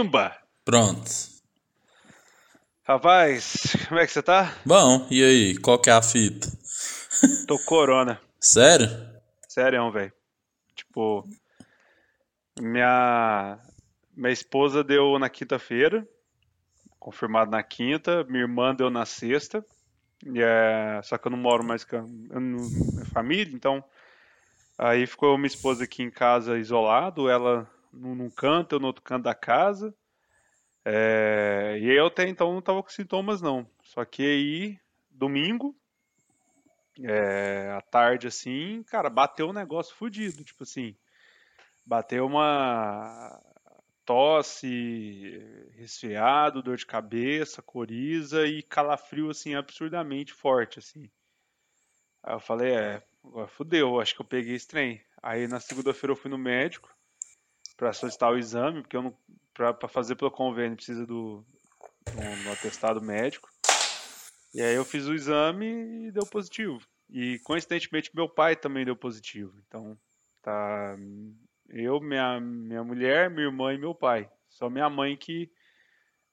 Pimba! Pronto. Rapaz, como é que você tá? Bom, e aí? Qual que é a fita? Tô corona. Sério? Sério, velho. Tipo, minha minha esposa deu na quinta-feira, confirmado na quinta, minha irmã deu na sexta. É, só que eu não moro mais com a minha família, então aí ficou minha esposa aqui em casa isolado, ela num canto, eu no outro canto da casa. É, e eu até então não tava com sintomas não. Só que aí, domingo, é, à tarde assim, cara, bateu um negócio fudido, tipo assim, bateu uma tosse, resfriado, dor de cabeça, coriza e calafrio assim absurdamente forte assim. Aí eu falei, é, agora fudeu, acho que eu peguei esse trem. Aí na segunda-feira eu fui no médico para solicitar o exame, porque eu não para fazer pelo convênio precisa do, do, do atestado médico. E aí eu fiz o exame e deu positivo. E coincidentemente meu pai também deu positivo. Então tá eu, minha, minha mulher, minha irmã e meu pai. Só minha mãe que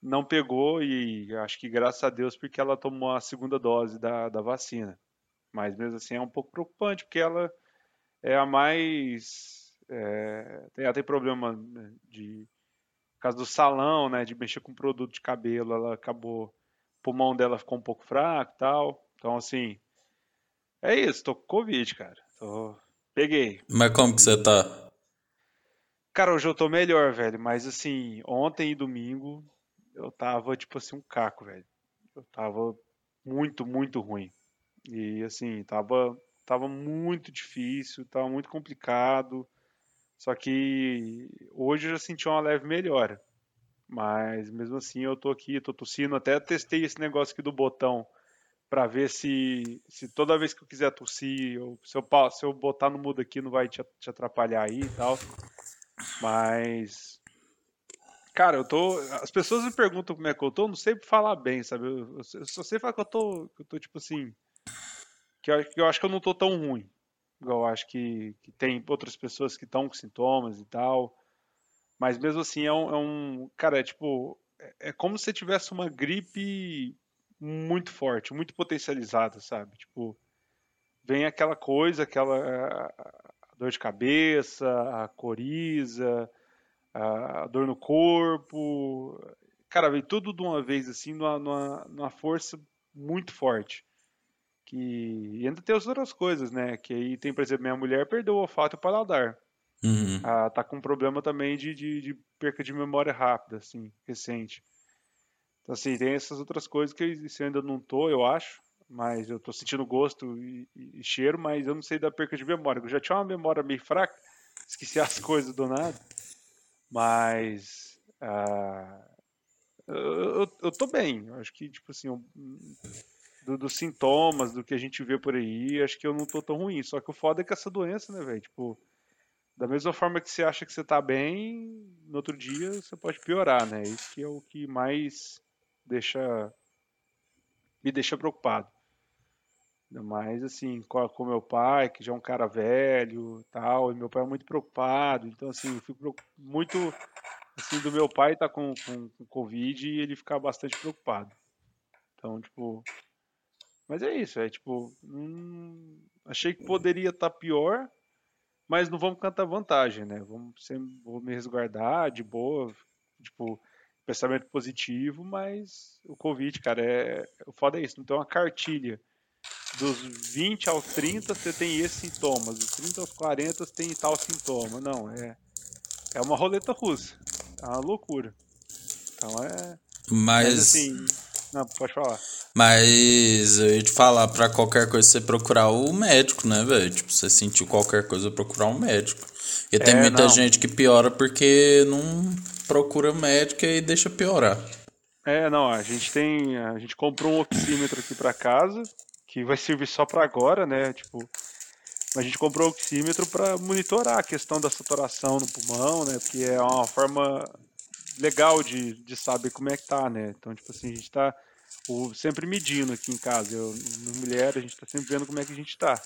não pegou e acho que graças a Deus porque ela tomou a segunda dose da, da vacina. Mas mesmo assim é um pouco preocupante porque ela é a mais. É, ela tem problema né, de. Por causa do salão, né? De mexer com produto de cabelo, ela acabou. O pulmão dela ficou um pouco fraco e tal. Então, assim. É isso, tô com Covid, cara. Tô... Peguei. Mas como que você tá? Cara, hoje eu tô melhor, velho. Mas assim, ontem e domingo eu tava, tipo assim, um caco, velho. Eu tava muito, muito ruim. E assim, tava, tava muito difícil, tava muito complicado. Só que hoje eu já senti uma leve melhora. Mas mesmo assim eu tô aqui, tô tossindo. Até testei esse negócio aqui do botão para ver se, se toda vez que eu quiser tossir, ou se, eu, se eu botar no mudo aqui não vai te, te atrapalhar aí e tal. Mas. Cara, eu tô. As pessoas me perguntam como é que eu tô, eu não sei falar bem, sabe? Eu, eu só sei falar que eu tô. Que eu tô tipo assim. Que eu, que eu acho que eu não tô tão ruim. Igual acho que, que tem outras pessoas que estão com sintomas e tal. Mas mesmo assim é um. É um cara, é tipo. É, é como se tivesse uma gripe muito forte, muito potencializada, sabe? Tipo, vem aquela coisa, aquela dor de cabeça, a coriza, a dor no corpo. Cara, veio tudo de uma vez, assim, numa, numa, numa força muito forte. Que... E ainda tem as outras coisas, né? Que aí tem, por exemplo, minha mulher perdeu o olfato e o paladar. Uhum. Ah, tá com um problema também de, de, de, perca de memória rápida, assim, recente. Então, assim, tem essas outras coisas que eu ainda não tô, eu acho mas eu tô sentindo gosto e, e, cheiro, mas eu não sei da perca de memória. Eu já tinha uma memória meio fraca, esqueci as coisas do nada, mas uh, eu, eu, eu, tô bem. Eu acho que, tipo assim, eu, do, dos sintomas, do que a gente vê por aí, acho que eu não tô tão ruim. Só que o foda é que essa doença, né, velho? Tipo, da mesma forma que você acha que você tá bem, no outro dia você pode piorar, né? Isso que é o que mais deixa me deixa preocupado. Mais assim, com, meu pai, que já é um cara velho tal, e meu pai é muito preocupado. Então, assim, eu fico muito assim, do meu pai tá com, com, com Covid e ele ficar bastante preocupado. Então, tipo. Mas é isso, é tipo. Hum, achei que poderia estar tá pior, mas não vamos cantar vantagem, né? Vamos sempre, vou me resguardar de boa, tipo, pensamento positivo, mas o Covid, cara, é. O foda é isso, não tem uma cartilha dos 20 aos 30 você tem esses sintomas, dos 30 aos 40 você tem tal sintoma. Não, é, é uma roleta russa. É uma loucura. Então é. Mas. mas assim. Não, pode falar. Mas eu ia te falar, pra qualquer coisa você procurar o médico, né, velho? Tipo, você sentiu qualquer coisa, procurar um médico. E tem é, muita não. gente que piora porque não procura médico e deixa piorar. É, não, a gente tem. A gente comprou um oxímetro aqui pra casa que vai servir só para agora, né? Tipo, a gente comprou o oxímetro para monitorar a questão da saturação no pulmão, né? Porque é uma forma legal de, de saber como é que tá, né? Então, tipo assim, a gente tá o, sempre medindo aqui em casa. Eu, no mulher, a gente tá sempre vendo como é que a gente tá.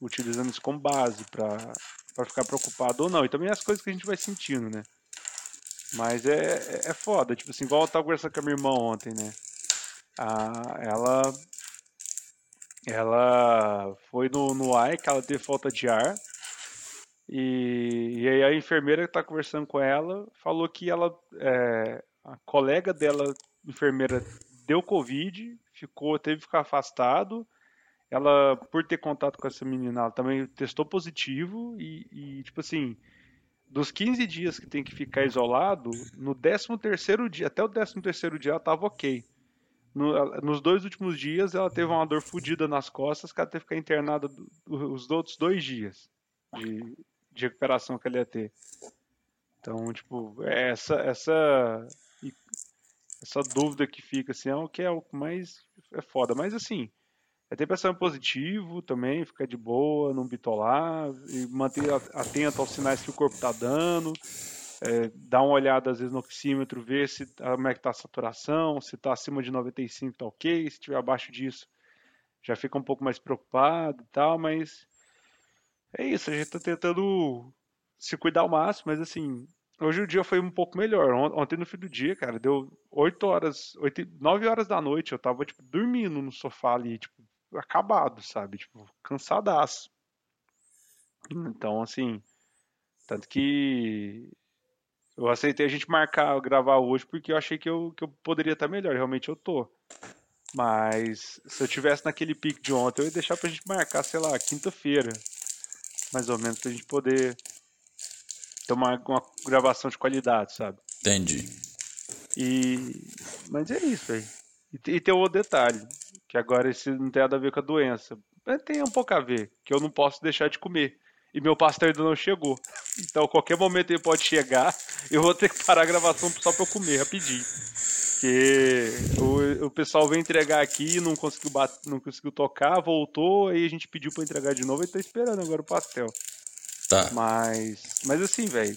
Utilizando isso como base para ficar preocupado ou não. E também as coisas que a gente vai sentindo, né? Mas é, é foda, tipo assim, igual eu tava conversando com a minha irmã ontem, né? Ah, ela. Ela foi no, no AI, que ela teve falta de ar. E, e aí a enfermeira que tá conversando com ela falou que ela. É, a colega dela, enfermeira, deu Covid, ficou, teve que ficar afastado. Ela, por ter contato com essa menina, ela também testou positivo e, e tipo assim, dos 15 dias que tem que ficar isolado, no 13 terceiro dia, até o 13 terceiro dia ela tava ok. No, nos dois últimos dias ela teve uma dor fodida nas costas, que ela teve que ficar internada os outros dois dias de, de recuperação que ela ia ter. Então, tipo, é essa essa essa dúvida que fica assim é o que é o mais é foda, mas assim, é ter pensamento positivo também, ficar de boa, não bitolar, e manter atento aos sinais que o corpo está dando, é, dar uma olhada às vezes no oxímetro, ver se como é que está a saturação, se está acima de 95 está ok, se estiver abaixo disso já fica um pouco mais preocupado e tal, mas é isso, a gente está tentando se cuidar ao máximo, mas assim, hoje o dia foi um pouco melhor. Ontem no fim do dia, cara, deu 8 horas, 8, 9 horas da noite, eu tava, tipo, dormindo no sofá ali, tipo, acabado, sabe? Tipo, cansadaço. Então, assim, tanto que eu aceitei a gente marcar, gravar hoje, porque eu achei que eu, que eu poderia estar melhor. Realmente eu tô. Mas se eu tivesse naquele pique de ontem, eu ia deixar pra gente marcar, sei lá, quinta-feira. Mais ou menos, pra gente poder ter uma, uma gravação de qualidade, sabe? Entendi. E. Mas é isso, velho. E, e tem outro detalhe, que agora esse não tem nada a ver com a doença. Mas tem um pouco a ver, que eu não posso deixar de comer. E meu pastel ainda não chegou. Então, qualquer momento ele pode chegar, eu vou ter que parar a gravação só pra eu comer rapidinho. Porque o, o pessoal veio entregar aqui, não conseguiu, bater, não conseguiu tocar, voltou, aí a gente pediu pra entregar de novo e tá esperando agora o pastel. Tá. Mas, mas assim, velho,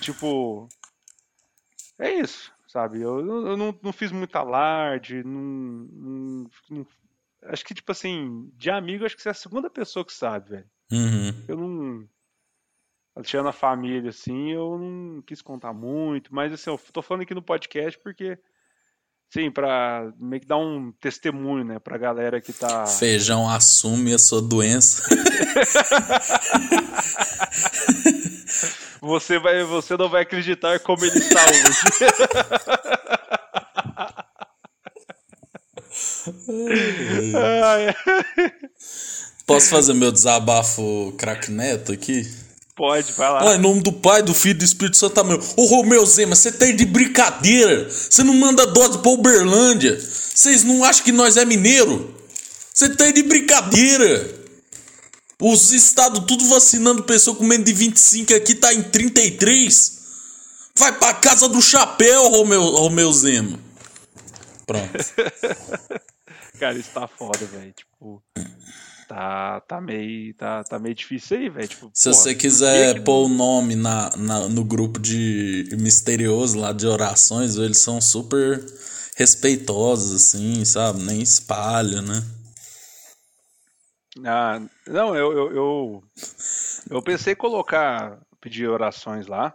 tipo, é isso, sabe? Eu, eu não, não fiz muita alarde, não, não, não, Acho que, tipo assim, de amigo, acho que você é a segunda pessoa que sabe, velho. Uhum. Eu não. Tirando a família, assim, eu não quis contar muito, mas assim, eu tô falando aqui no podcast porque. Sim, pra meio que dar um testemunho, né, pra galera que tá. Feijão assume a sua doença. você, vai, você não vai acreditar como ele está hoje. Posso fazer meu desabafo craque neto aqui? Pode, vai lá. em nome do Pai, do Filho e do Espírito Santo, meu. Ô Romeu Zema, você tá de brincadeira. Você não manda dose pra Uberlândia. Vocês não acham que nós é mineiro? Você tá de brincadeira. Os estados tudo vacinando pessoa com menos de 25 aqui tá em 33. Vai pra casa do chapéu, Romeu, Romeu Zema. Pronto. Cara, isso tá foda, velho. Tipo, tá, tá meio, tá, tá meio difícil aí, velho. Tipo, Se porra, você quiser que... pôr o nome na, na, no grupo de misterioso lá de orações, eles são super respeitosos, assim, sabe? Nem espalham, né? Ah, não, eu, eu, eu, eu pensei em colocar, pedir orações lá,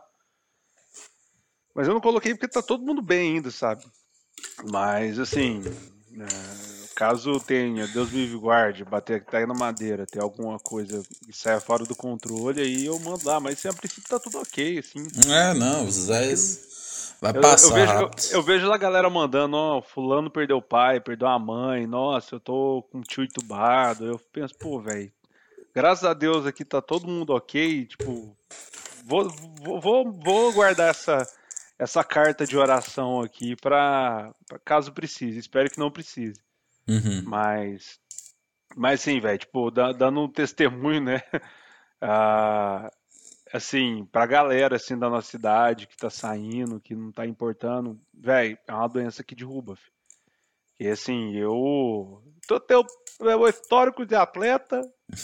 mas eu não coloquei porque tá todo mundo bem ainda, sabe? Mas, assim, é, caso tenha, Deus me guarde, bater até na madeira, ter alguma coisa que saia fora do controle, aí eu mando lá. Mas, assim, a princípio tá tudo ok, assim. É, não, os 10 vai passar. Eu, eu, vejo, eu, eu, vejo lá a galera mandando, ó, fulano perdeu o pai, perdeu a mãe, nossa, eu tô com o tio entubado. Eu penso, pô, velho, graças a Deus aqui tá todo mundo ok, tipo, vou, vou, vou, vou guardar essa essa carta de oração aqui para caso precise. Espero que não precise. Uhum. Mas, mas sim, velho, tipo, dando um testemunho, né? Ah, assim, pra galera assim da nossa cidade que tá saindo, que não tá importando, velho, é uma doença que derruba. Filho. E assim, eu tô teu meu histórico de atleta,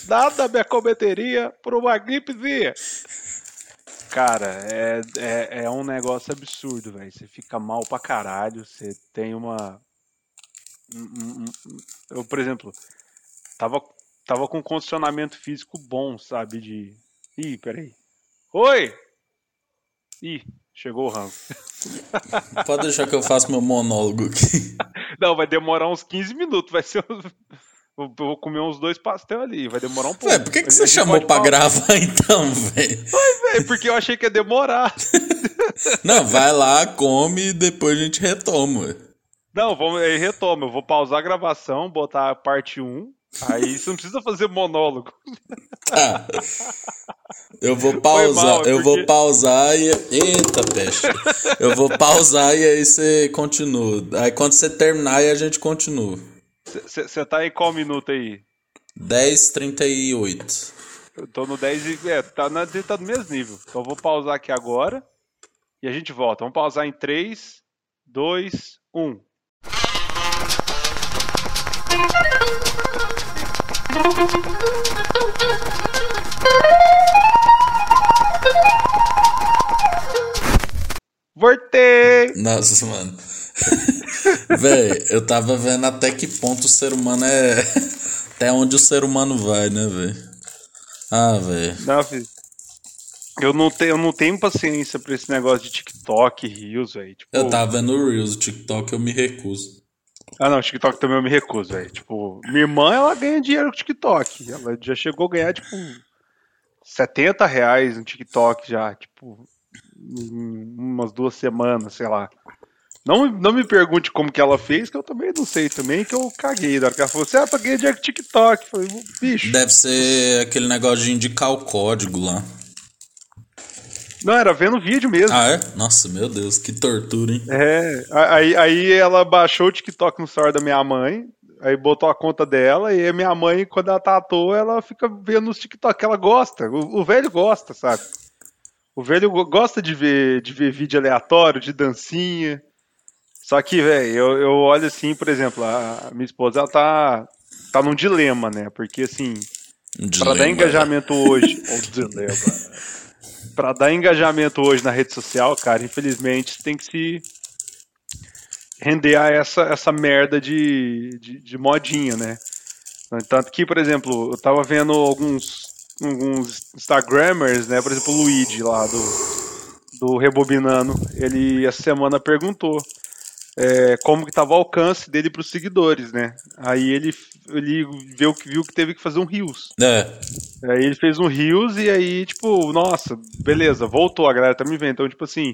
nada me acometeria por uma gripezinha. Cara, é, é, é um negócio absurdo, velho. Você fica mal pra caralho, você tem uma. Eu, por exemplo, tava, tava com condicionamento físico bom, sabe? De. Ih, peraí. Oi! Ih, Chegou o rango. Pode deixar que eu faça meu monólogo aqui. Não, vai demorar uns 15 minutos. Vai ser. Eu vou comer uns dois pastel ali, vai demorar um pouco. Ué, por que, que você chamou pra falar. gravar então, velho? velho, porque eu achei que ia demorar. Não, vai lá, come e depois a gente retoma. Não, vamos, aí retoma. Eu vou pausar a gravação, botar a parte 1. Aí você não precisa fazer monólogo. Tá. Eu vou pausar, mal, eu vou pausar e. Eita, peixe. Eu vou pausar e aí você continua. Aí quando você terminar, aí a gente continua. Você tá em qual minuto aí? 10h38. Eu tô no 10 e. É, tá, na, tá no mesmo nível. Então eu vou pausar aqui agora e a gente volta. Vamos pausar em 3, 2, 1. Voltei! Nossa, mano. Véi, eu tava vendo até que ponto o ser humano é. Até onde o ser humano vai, né, velho? Ah, velho. Não, filho. Eu não, tenho, eu não tenho paciência pra esse negócio de TikTok, Reels, velho. Tipo... Eu tava vendo o Reels, o TikTok eu me recuso. Ah, não, TikTok também eu me recuso, velho. Tipo, minha irmã, ela ganha dinheiro com TikTok. Ela já chegou a ganhar, tipo, 70 reais no TikTok já, tipo, em umas duas semanas, sei lá. Não, não me pergunte como que ela fez, que eu também não sei também, que eu caguei. Na hora que ela falou assim, ah, paguei dinheiro com TikTok. Falei, bicho. Deve ser aquele negócio de indicar o código lá. Não, era vendo vídeo mesmo. Ah, é? Nossa, meu Deus, que tortura, hein? É, aí, aí ela baixou o TikTok no celular da minha mãe, aí botou a conta dela, e a minha mãe, quando ela tá à toa, ela fica vendo os TikTok, ela gosta, o, o velho gosta, sabe? O velho gosta de ver, de ver vídeo aleatório, de dancinha. Só que, velho, eu, eu olho assim, por exemplo, a minha esposa, ela tá, tá num dilema, né? Porque, assim, um pra dar engajamento hoje... o dilema para dar engajamento hoje na rede social, cara, infelizmente tem que se render a essa, essa merda de, de, de modinha, né? Tanto que, por exemplo, eu tava vendo alguns, alguns Instagrammers, né? Por exemplo, o Luigi lá do, do Rebobinando, ele essa semana perguntou é, como que tava o alcance dele para os seguidores, né? Aí ele, ele viu, viu que teve que fazer um rios. É. Aí ele fez um rios e aí, tipo, nossa, beleza, voltou, a galera tá me vendo. Então, tipo assim,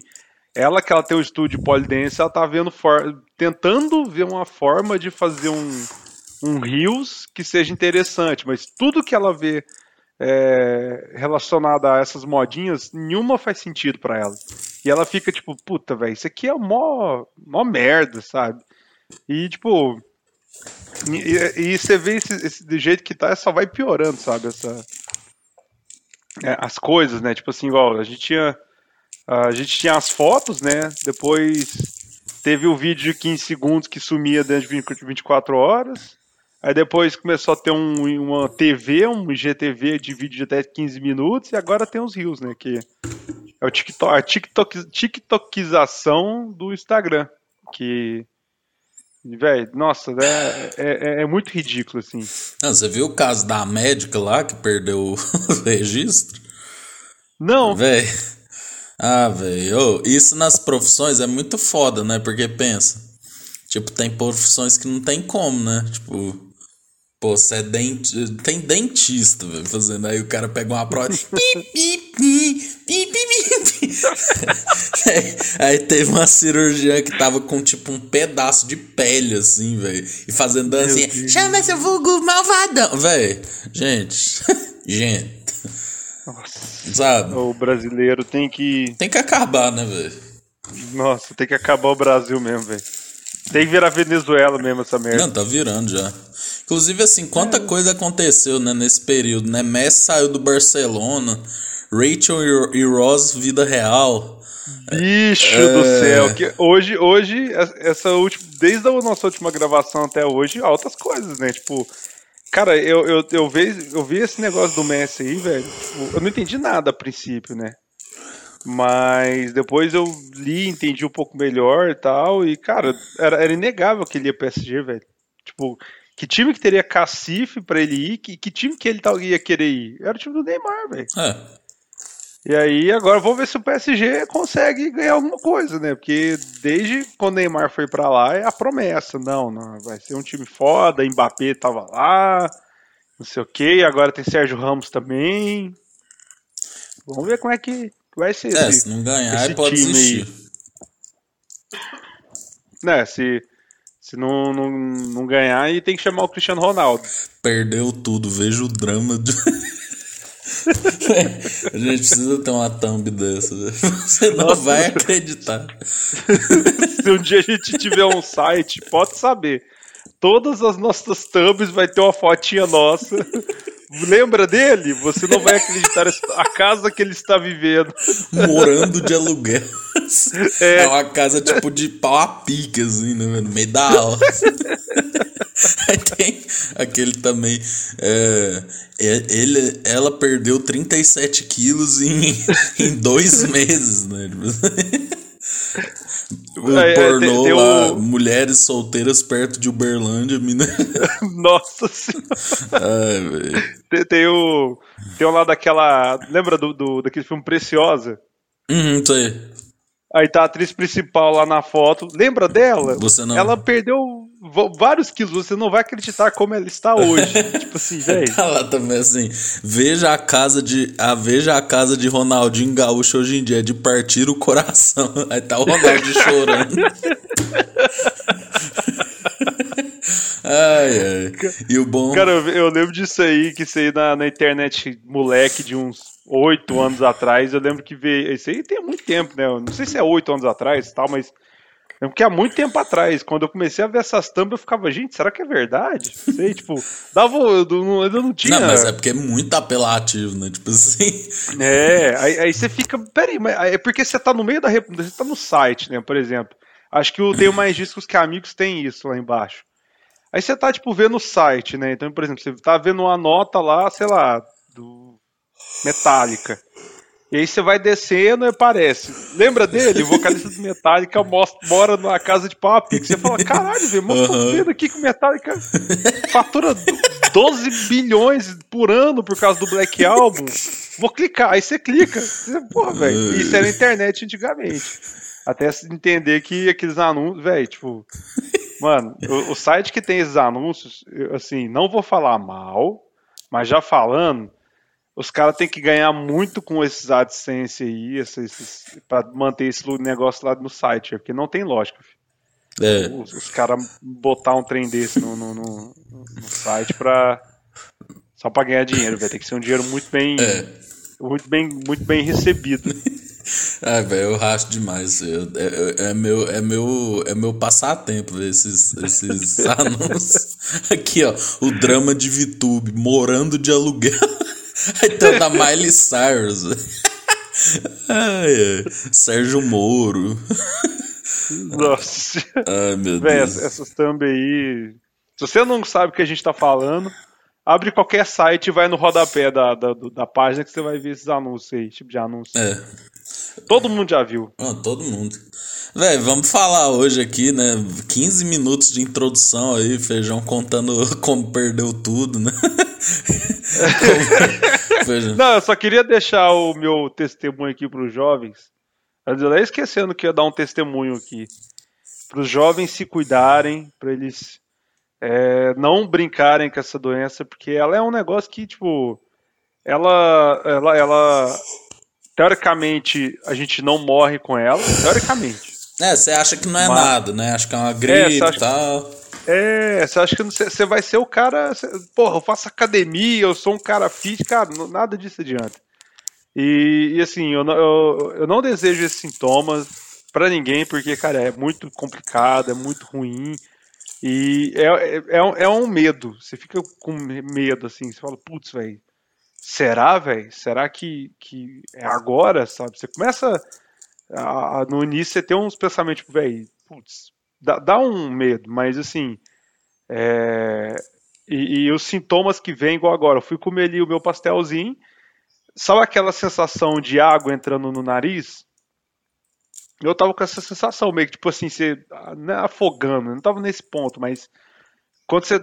ela que ela tem um estúdio polidense, ela tá vendo for... tentando ver uma forma de fazer um, um rios que seja interessante, mas tudo que ela vê é, relacionada a essas modinhas, nenhuma faz sentido para ela. E ela fica tipo, puta, velho, isso aqui é mó, mó merda, sabe? E tipo. E, e você vê esse, esse, do jeito que tá, só vai piorando, sabe? Essa, é, as coisas, né? Tipo assim, igual, a gente tinha. A gente tinha as fotos, né? Depois teve o vídeo de 15 segundos que sumia dentro de 24 horas. Aí depois começou a ter um, uma TV, um GTV de vídeo de até 15 minutos, e agora tem os Rios, né? Que é o TikTok, a TikTok, TikTokização do Instagram. Que. Velho, nossa, é, é, é, muito ridículo, assim. Não, você viu o caso da médica lá que perdeu o registro? Não. Velho. Ah, velho. Isso nas profissões é muito foda, né? Porque pensa. Tipo, tem profissões que não tem como, né? Tipo, Pô, você é denti... tem dentista, velho, fazendo. Aí o cara pega uma prova. aí teve uma cirurgiã que tava com tipo um pedaço de pele, assim, velho. E fazendo dancinha. Chama seu vulgo malvadão, velho. Gente, gente. Nossa. Sabe? O brasileiro tem que. Tem que acabar, né, velho? Nossa, tem que acabar o Brasil mesmo, velho. Tem que virar Venezuela mesmo essa merda. Não, tá virando já. Inclusive, assim, quanta é. coisa aconteceu né, nesse período, né? Messi saiu do Barcelona, Rachel e Ross, vida real. Bicho é... do céu. Que hoje, hoje, essa última. Desde a nossa última gravação até hoje, altas coisas, né? Tipo. Cara, eu, eu, eu, vi, eu vi esse negócio do Messi aí, velho. Tipo, eu não entendi nada a princípio, né? Mas depois eu li, entendi um pouco melhor e tal. E, cara, era, era inegável que ele ia PSG, velho. Tipo, que time que teria cacife para ele ir? Que, que time que ele ia querer ir? Era o time do Neymar, velho. É. E aí, agora vamos ver se o PSG consegue ganhar alguma coisa, né? Porque desde quando o Neymar foi para lá é a promessa. Não, não, vai ser um time foda, Mbappé tava lá, não sei o que, agora tem Sérgio Ramos também. Vamos ver como é que vai ser. É, esse, se não ganhar, pode desistir. Né, se, se não, não, não ganhar, aí tem que chamar o Cristiano Ronaldo. Perdeu tudo, vejo o drama de. a gente precisa ter uma thumb dessa. Você não Nossa, vai acreditar. Se um dia a gente tiver um site, pode saber. Todas as nossas thumbs vai ter uma fotinha nossa. Lembra dele? Você não vai acreditar a casa que ele está vivendo. Morando de aluguel. É, é uma casa tipo de pau a pique, assim, né? No meio da aula. Aí tem aquele também. É, é, ele, ela perdeu 37 quilos em, em dois meses, né? O é, pornô tem, tem lá, o... mulheres solteiras perto de Uberlândia, mina. Nossa senhora. Ai, tem, tem, o. Tem um lá daquela. Lembra do, do, daquele filme Preciosa? Uhum, sei. Aí tá a atriz principal lá na foto. Lembra dela? Você não. Ela perdeu vários quilos. Você não vai acreditar como ela está hoje. tipo assim, velho. Tá lá também assim. Veja a casa de. A, veja a casa de Ronaldinho Gaúcho hoje em dia, de partir o coração. Aí tá o Ronaldinho chorando. ai, ai. E o bom. Cara, eu, eu lembro disso aí, que isso aí na, na internet, moleque de uns oito anos atrás, eu lembro que veio. Isso aí tem muito tempo, né? Eu não sei se é oito anos atrás tal, mas. Lembro que há muito tempo atrás, quando eu comecei a ver essas tampas, eu ficava, gente, será que é verdade? Não sei, tipo, dava. Eu não, eu não tinha. Não, mas é porque é muito apelativo, né? Tipo assim. É, aí, aí você fica. Peraí, mas é porque você tá no meio da. Você tá no site, né? Por exemplo. Acho que o Tenho Mais Discos que Amigos tem isso lá embaixo. Aí você tá, tipo, vendo o site, né? Então, por exemplo, você tá vendo uma nota lá, sei lá, do Metallica. E aí você vai descendo e aparece. Lembra dele? O vocalista do Metallica mostra, mora numa casa de pau a pique. Você fala, caralho, velho, mostra uhum. vendo aqui que o Metallica fatura 12 bilhões por ano por causa do Black Album. Vou clicar. Aí você clica. Você, porra, velho. Isso era internet antigamente. Até entender que aqueles anúncios, velho, tipo. Mano, o, o site que tem esses anúncios, eu, assim, não vou falar mal, mas já falando os caras têm que ganhar muito com esses AdSense aí, esses, para manter esse negócio lá no site, porque não tem lógica. É. Os, os caras botar um trem desse no, no, no, no site para só para ganhar dinheiro, vai ter que ser um dinheiro muito bem, é. muito bem, muito bem recebido. Ai, velho, eu racho demais. Eu, é, é, meu, é, meu, é meu passatempo ver esses, esses anúncios. Aqui, ó, o drama de VTube, morando de aluguel. Então da Miley Cyrus. ai. Sérgio Moro. Nossa. Ai, meu Véi, Deus. Essas thumb aí. Se você não sabe o que a gente tá falando, abre qualquer site e vai no rodapé da, da, da página que você vai ver esses anúncios aí, tipo de anúncio. É. Todo mundo já viu. Ah, todo mundo. Véi, vamos falar hoje aqui, né? 15 minutos de introdução aí, Feijão contando como perdeu tudo, né? Não, eu só queria deixar o meu testemunho aqui para os jovens. Eu ia esquecendo que ia dar um testemunho aqui. Para os jovens se cuidarem, para eles é, não brincarem com essa doença, porque ela é um negócio que, tipo, ela, ela, ela, teoricamente, a gente não morre com ela, teoricamente. É, você acha que não é Mas, nada, né? Acho que é uma gripe é, e tal. É, você acha que você vai ser o cara. Cê, porra, eu faço academia, eu sou um cara fit, cara, nada disso adianta. E, e assim, eu, eu, eu não desejo esses sintomas para ninguém, porque, cara, é muito complicado, é muito ruim. E é, é, é, é um medo. Você fica com medo, assim, você fala, putz, velho, será, velho? Será que, que é agora, sabe? Você começa. A, a, no início você tem uns pensamentos, tipo, velho, putz, dá, dá um medo, mas assim. É, e, e, os sintomas que vêm, igual agora, eu fui comer ali o meu pastelzinho, sabe aquela sensação de água entrando no nariz? Eu tava com essa sensação, meio que tipo assim, você né, afogando, não tava nesse ponto, mas quando você,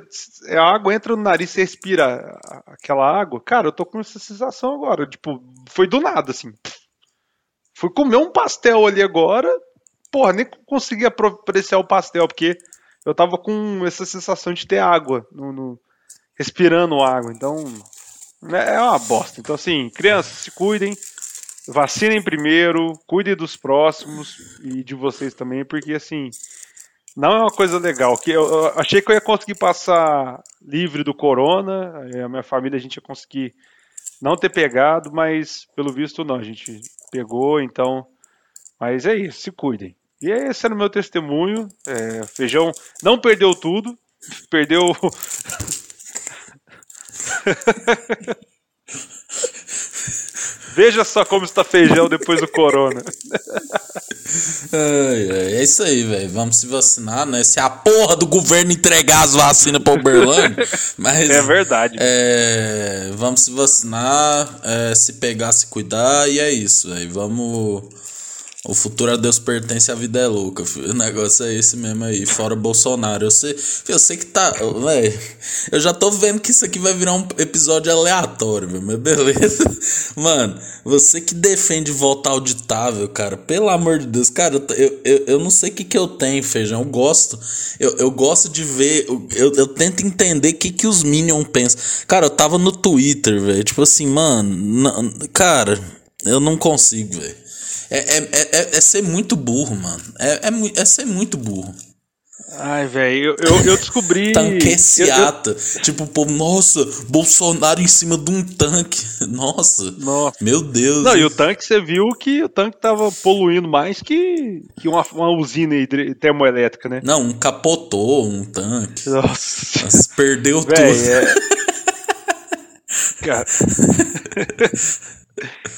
a água entra no nariz, você respira aquela água, cara, eu tô com essa sensação agora, tipo, foi do nada, assim. Fui comer um pastel ali agora, porra, nem consegui apreciar o pastel, porque eu tava com essa sensação de ter água, no, no respirando água. Então, é, é uma bosta. Então, assim, crianças, se cuidem, vacinem primeiro, cuidem dos próximos e de vocês também, porque, assim, não é uma coisa legal. Que eu, achei que eu ia conseguir passar livre do corona, a minha família a gente ia conseguir não ter pegado, mas pelo visto não, a gente pegou, então. Mas é isso, se cuidem. E esse era o meu testemunho. É, feijão não perdeu tudo, perdeu. Veja só como está feijão depois do corona. é isso aí, velho. Vamos se vacinar, né? Se a porra do governo entregar as vacinas para Uberlândia. Mas, é verdade. É, vamos se vacinar, é, se pegar, se cuidar, e é isso, velho. Vamos o futuro a Deus pertence, a vida é louca. Filho. O negócio é esse mesmo aí. Fora Bolsonaro. Eu sei, eu sei que tá. Véio, eu já tô vendo que isso aqui vai virar um episódio aleatório, véio, mas beleza. Mano, você que defende voto auditável, cara, pelo amor de Deus, cara, eu, eu, eu não sei o que, que eu tenho, feijão. Eu gosto. Eu, eu gosto de ver. Eu, eu tento entender o que, que os Minions pensam. Cara, eu tava no Twitter, velho. Tipo assim, mano. Cara, eu não consigo, velho. É, é, é, é, ser muito burro, mano. É, é, é ser muito burro. Ai, velho, eu, eu, eu, descobri. Tanqueciata. Eu, eu... Tipo, pô, nossa, Bolsonaro em cima de um tanque. Nossa. Nossa. Meu Deus. Não, e o tanque, você viu que o tanque tava poluindo mais que, que uma, uma usina termoelétrica, né? Não, um capotou um tanque. Nossa. Mas perdeu véio, tudo. É... Cara.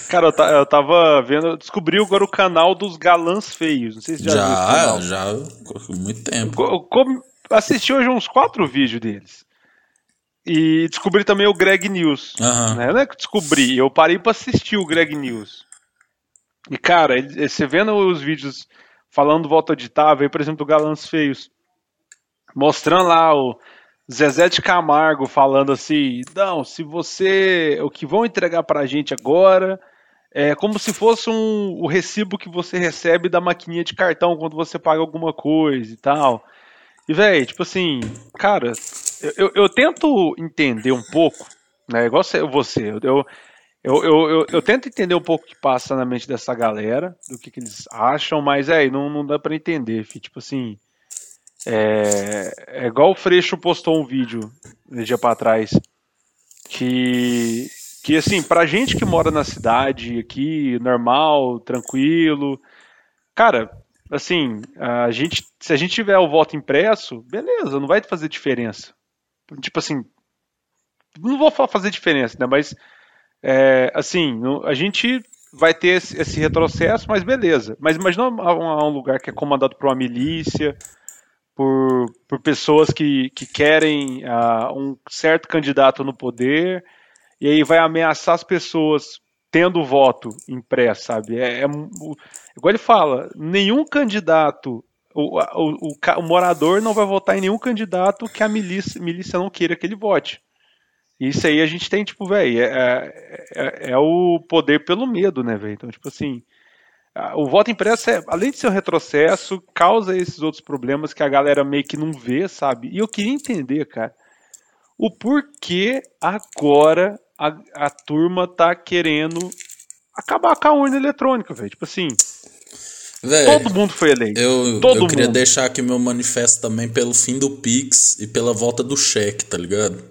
Cara, eu, tava vendo, descobri agora o canal dos galãs feios. Não sei se já Já, já, muito tempo. Eu, assisti hoje uns quatro vídeos deles. E descobri também o Greg News. Uhum. Né? Não é que descobri, eu parei para assistir o Greg News. E, cara, ele, você vendo os vídeos falando volta editável, por exemplo, do Galãs Feios, mostrando lá o Zezé de Camargo falando assim: não, se você. O que vão entregar pra gente agora é como se fosse um, o recibo que você recebe da maquininha de cartão quando você paga alguma coisa e tal. E, velho, tipo assim, cara, eu, eu, eu, tento entender um pouco, né? Igual você, eu, eu, eu, eu, tento entender um pouco o que passa na mente dessa galera, do que, que eles acham, mas, é, não, não dá para entender, filho. Tipo assim, é, é igual o Freixo postou um vídeo um dia para trás que que assim, pra gente que mora na cidade aqui, normal, tranquilo, cara, assim, a gente, se a gente tiver o voto impresso, beleza, não vai fazer diferença. Tipo assim, não vou fazer diferença, né, mas é, assim, a gente vai ter esse, esse, retrocesso, mas beleza. Mas imagina um, um lugar que é comandado por uma milícia, por, por pessoas que, que querem uh, um certo candidato no poder, e aí vai ameaçar as pessoas tendo voto impresso, sabe? É, é, igual ele fala, nenhum candidato, o, o, o, o, morador não vai votar em nenhum candidato que a milícia, milícia não queira que ele vote. Isso aí a gente tem, tipo, velho, é, é, é, é, o poder pelo medo, né, velho? Então, tipo assim, o voto impresso, é, além de ser um retrocesso, causa esses outros problemas que a galera meio que não vê, sabe? E eu queria entender, cara, o porquê agora a, a turma tá querendo acabar com a urna eletrônica, velho. Tipo assim. Véio, todo mundo foi eleito. Eu, todo eu queria deixar aqui meu manifesto também pelo fim do Pix e pela volta do cheque, tá ligado?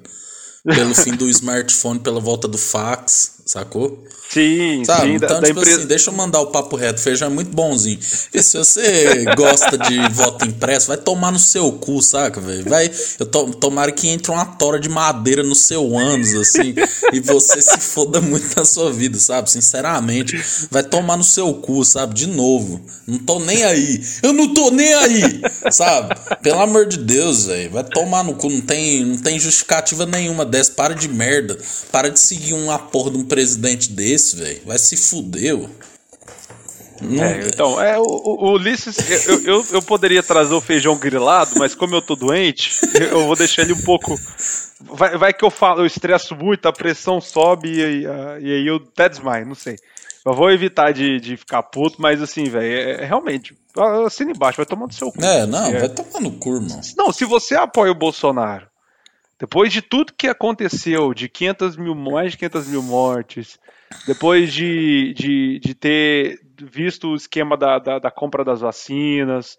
Pelo fim do smartphone, pela volta do fax, sacou? Sim, Sabe? sim. Então, da, tipo empresa... assim, deixa eu mandar o papo reto. Feijão é muito bonzinho. E se você gosta de voto impresso, vai tomar no seu cu, saca, velho? Vai. Eu to, tomara que entre uma tora de madeira no seu ânus, assim, e você se foda muito na sua vida, sabe? Sinceramente. Vai tomar no seu cu, sabe? De novo. Não tô nem aí. Eu não tô nem aí, sabe? Pelo amor de Deus, velho. Vai tomar no cu. Não tem, não tem justificativa nenhuma dessa. Para de merda. Para de seguir uma porra de um presidente desse velho. Vai se fuder, é, então, é, o, o Ulisses, eu, eu, eu, poderia trazer o feijão grilado, mas como eu tô doente, eu vou deixar ele um pouco. Vai, vai que eu falo, eu estresso muito, a pressão sobe e, e, e aí eu até desmaio, não sei. Eu vou evitar de, de ficar puto, mas assim, velho, é, é, realmente. Assina embaixo, vai tomando seu cu. É, não, é. vai tomar no cu, irmão. Não, se você apoia o Bolsonaro, depois de tudo que aconteceu, de 500 mil, mais de 500 mil mortes, depois de, de, de ter visto o esquema da, da, da compra das vacinas,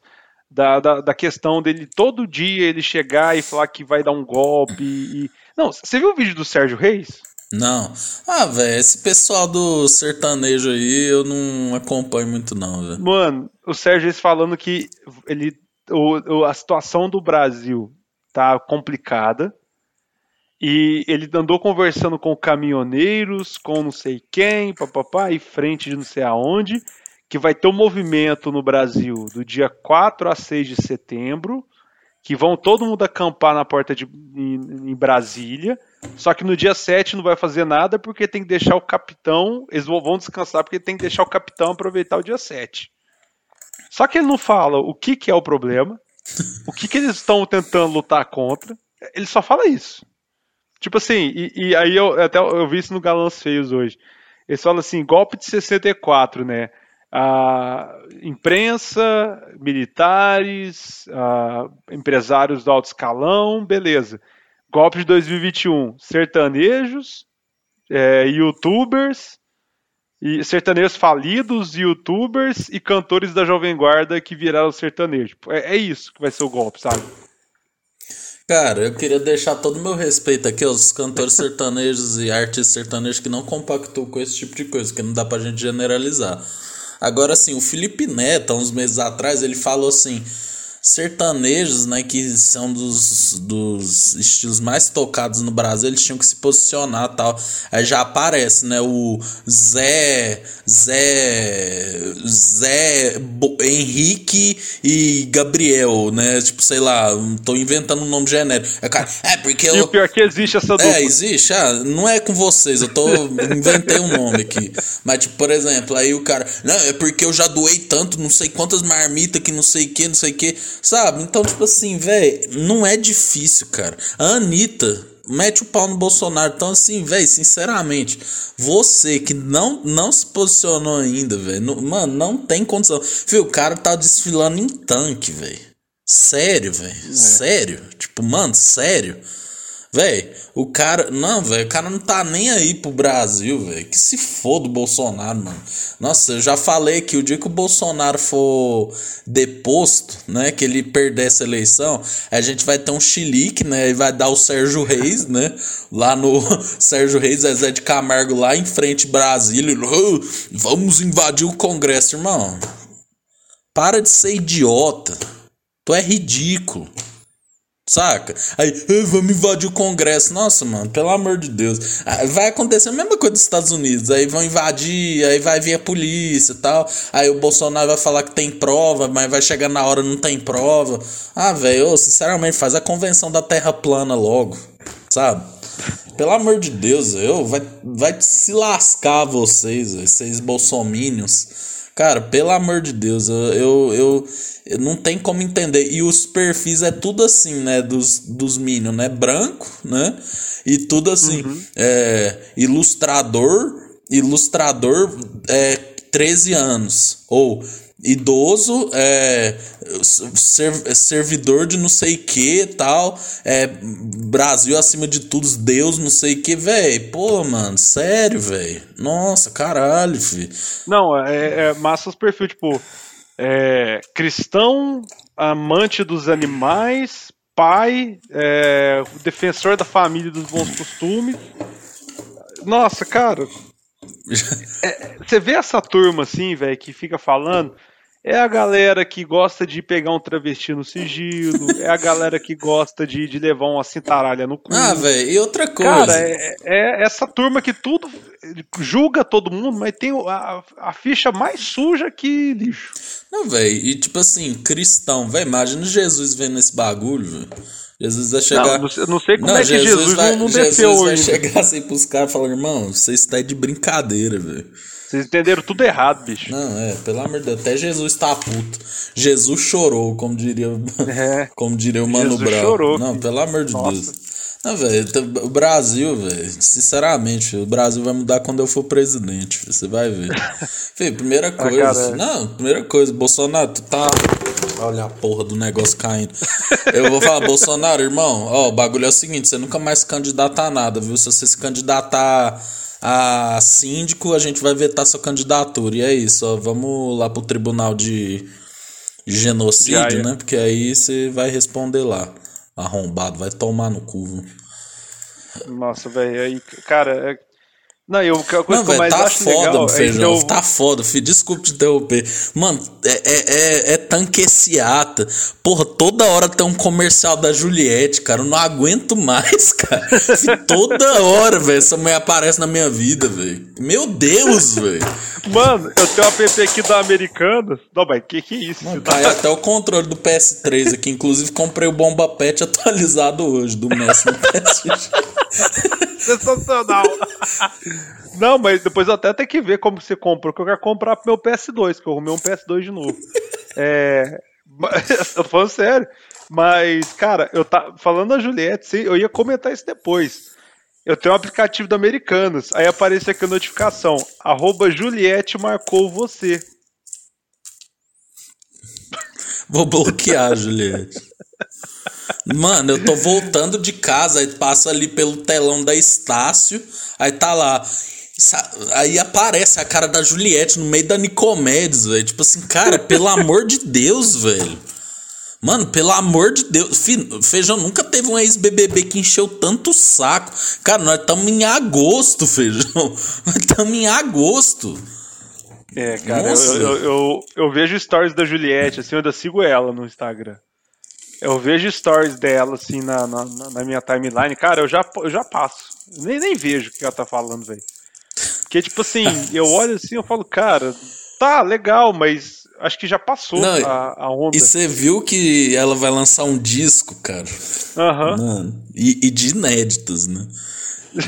da, da, da, questão dele todo dia ele chegar e falar que vai dar um golpe. E... Não, você viu o vídeo do Sérgio Reis? Não. Ah, velho, esse pessoal do sertanejo aí eu não acompanho muito, não, velho. Mano, o Sérgio Reis falando que ele, o, a situação do Brasil tá complicada. E ele andou conversando com caminhoneiros, com não sei quem, papapá, e frente de não sei aonde que vai ter um movimento no Brasil do dia 4 a 6 de setembro, que vão todo mundo acampar na porta de em, em, Brasília, só que no dia 7 não vai fazer nada porque tem que deixar o capitão, eles vão descansar porque tem que deixar o capitão aproveitar o dia 7. Só que ele não fala o que, que é o problema, o que, que eles estão tentando lutar contra, ele só fala isso. Tipo assim, e, e aí eu até eu vi isso no Galãs Feios hoje. Eles falam assim, golpe de 64, né? a imprensa, militares, empresários do alto escalão, beleza. Golpe de 2021, sertanejos, é, youtubers, e sertanejos falidos, youtubers e cantores da Jovem Guarda que viraram sertanejo. É, é isso que vai ser o golpe, sabe? Cara, eu queria deixar todo o meu respeito aqui aos cantores sertanejos e artistas sertanejos que não compactuam com esse tipo de coisa, que não dá pra gente generalizar. Agora, assim, o Felipe Neto, há uns meses atrás, ele falou assim: sertanejos, né, que são dos, dos estilos mais tocados no Brasil, eles tinham que se posicionar tal. Aí já aparece, né, o Zé, Zé, Zé Bo, Henrique e Gabriel, né, tipo, sei lá, tô inventando um nome genérico. É, cara, é porque eu... E o pior é que existe essa dupla. É, existe, ah, não é com vocês, eu tô, inventei um nome aqui. Mas, tipo, por exemplo, aí o cara, não, é porque eu já doei tanto, não sei quantas marmitas que não sei o que, não sei o que Sabe? Então, tipo assim, velho, não é difícil, cara. A Anitta mete o pau no Bolsonaro. Então, assim, velho, sinceramente, você que não, não se posicionou ainda, velho, mano, não tem condição. Viu, o cara tá desfilando em tanque, velho. Sério, velho. É. Sério. Tipo, mano, sério. Véi, o cara. Não, velho, o cara não tá nem aí pro Brasil, velho. Que se foda o Bolsonaro, mano. Nossa, eu já falei que o dia que o Bolsonaro for deposto, né? Que ele perder essa eleição, a gente vai ter um chilique, né? E vai dar o Sérgio Reis, né? Lá no Sérgio Reis, Zé de Camargo, lá em frente Brasília. Vamos invadir o Congresso, irmão. Para de ser idiota. Tu é ridículo. Saca? Aí, vamos invadir o Congresso. Nossa, mano, pelo amor de Deus. Vai acontecer a mesma coisa dos Estados Unidos. Aí vão invadir, aí vai vir a polícia e tal. Aí o Bolsonaro vai falar que tem prova, mas vai chegar na hora não tem prova. Ah, velho, sinceramente, faz a convenção da Terra plana logo. Sabe? Pelo amor de Deus, eu vai, vai se lascar vocês, vocês bolsominions. Cara, pelo amor de Deus, eu, eu, eu, eu, não tem como entender. E os perfis é tudo assim, né? Dos, dos Minions, né? Branco, né? E tudo assim. Uhum. É, ilustrador, ilustrador é 13 anos. Ou idoso, é, servidor de não sei que tal, é, Brasil acima de tudo, Deus não sei que, velho. Pô, mano, sério, velho. Nossa, caralho, filho. Não, é, é massa os perfis, tipo, é, cristão, amante dos animais, pai, é, defensor da família dos bons costumes. Nossa, cara, é, você vê essa turma assim, velho, que fica falando. É a galera que gosta de pegar um travesti no sigilo. é a galera que gosta de, de levar uma cintaralha no cu. Ah, velho, e outra coisa. Cara, é, é, essa turma que tudo julga todo mundo, mas tem a, a ficha mais suja que lixo. Não, velho, e tipo assim, cristão, velho, imagina Jesus vendo esse bagulho, velho. Jesus vai chegar. Não, não sei como não, é que Jesus, Jesus vai, não desceu Jesus vai chegar assim pros caras e falar, irmão, você está de brincadeira, velho. Vocês entenderam tudo errado, bicho. Não, é, pelo amor de Deus, até Jesus tá puto. Jesus chorou, como diria, é. como diria o Mano Jesus Brown. Chorou, não, pelo amor de Nossa. Deus. Não, velho, o Brasil, velho, sinceramente, o Brasil vai mudar quando eu for presidente, você vai ver. Fê, primeira ah, coisa, ah, não, primeira coisa, Bolsonaro, tu tá. Olha a porra do negócio caindo. Eu vou falar, Bolsonaro, irmão, ó, o bagulho é o seguinte, você nunca mais se candidata a nada, viu? Se você se candidatar a síndico, a gente vai vetar sua candidatura. E é isso, ó, vamos lá pro tribunal de genocídio, né? Porque aí você vai responder lá. Arrombado, vai tomar no cu. Nossa, velho, aí, cara, é não, eu, a coisa não, que eu mais tá acho foda, legal feijão, é eu... tá foda, filho, desculpa te interromper. Mano, é, é, é, é tanqueciata. Porra, toda hora tem um comercial da Juliette, cara, eu não aguento mais, cara. toda hora, velho, essa mulher aparece na minha vida, velho. Meu Deus, velho. Mano, eu tenho um app aqui da Americanas. Não, mas que que é isso? Mano, caiu até o controle do PS3 aqui, inclusive comprei o Bomba Pet atualizado hoje, do Messi no PS. Sensacional. Não, mas depois eu até tenho que ver como você compra, porque eu quero comprar pro meu PS2, que eu arrumei um PS2 de novo. É. Eu tô falando sério. Mas, cara, eu tá falando da Juliette, eu ia comentar isso depois. Eu tenho um aplicativo da Americanas. Aí aparece aqui a notificação. Arroba Juliette marcou você. Vou bloquear, Juliette. Mano, eu tô voltando de casa, aí passa ali pelo telão da Estácio, aí tá lá. Aí aparece a cara da Juliette no meio da Nicomedes, velho. Tipo assim, cara, pelo amor de Deus, velho. Mano, pelo amor de Deus. Feijão nunca teve um ex-BBB que encheu tanto saco. Cara, nós estamos em agosto, Feijão. Nós estamos em agosto. É, cara, eu, eu, eu, eu, vejo stories da Juliette, assim, eu ainda sigo ela no Instagram. Eu vejo stories dela, assim, na, na, na, minha timeline. Cara, eu já, eu já passo. Nem, nem vejo o que ela tá falando, velho. Porque, tipo assim, eu olho assim eu falo, cara, tá legal, mas acho que já passou Não, a, a onda. E você viu que ela vai lançar um disco, cara. Aham. Uhum. E, e de inéditos, né?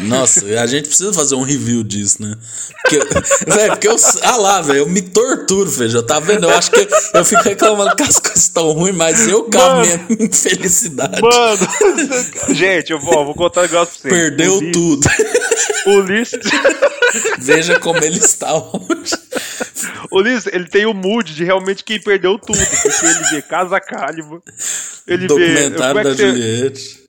Nossa, a gente precisa fazer um review disso, né? Porque, véio, porque eu. Ah lá, velho, eu me torturo, velho. Tá vendo? Eu acho que eu fico reclamando que as coisas estão ruins, mas eu calmo minha infelicidade. Mano, gente, eu vou, vou contar um negócio pra você. Perdeu o tudo. Ulisses. Veja como ele está hoje. O Ulisses, ele tem o mood de realmente quem perdeu tudo. Porque ele vê Casa Calva. Ele Documentário vê. É da Juliette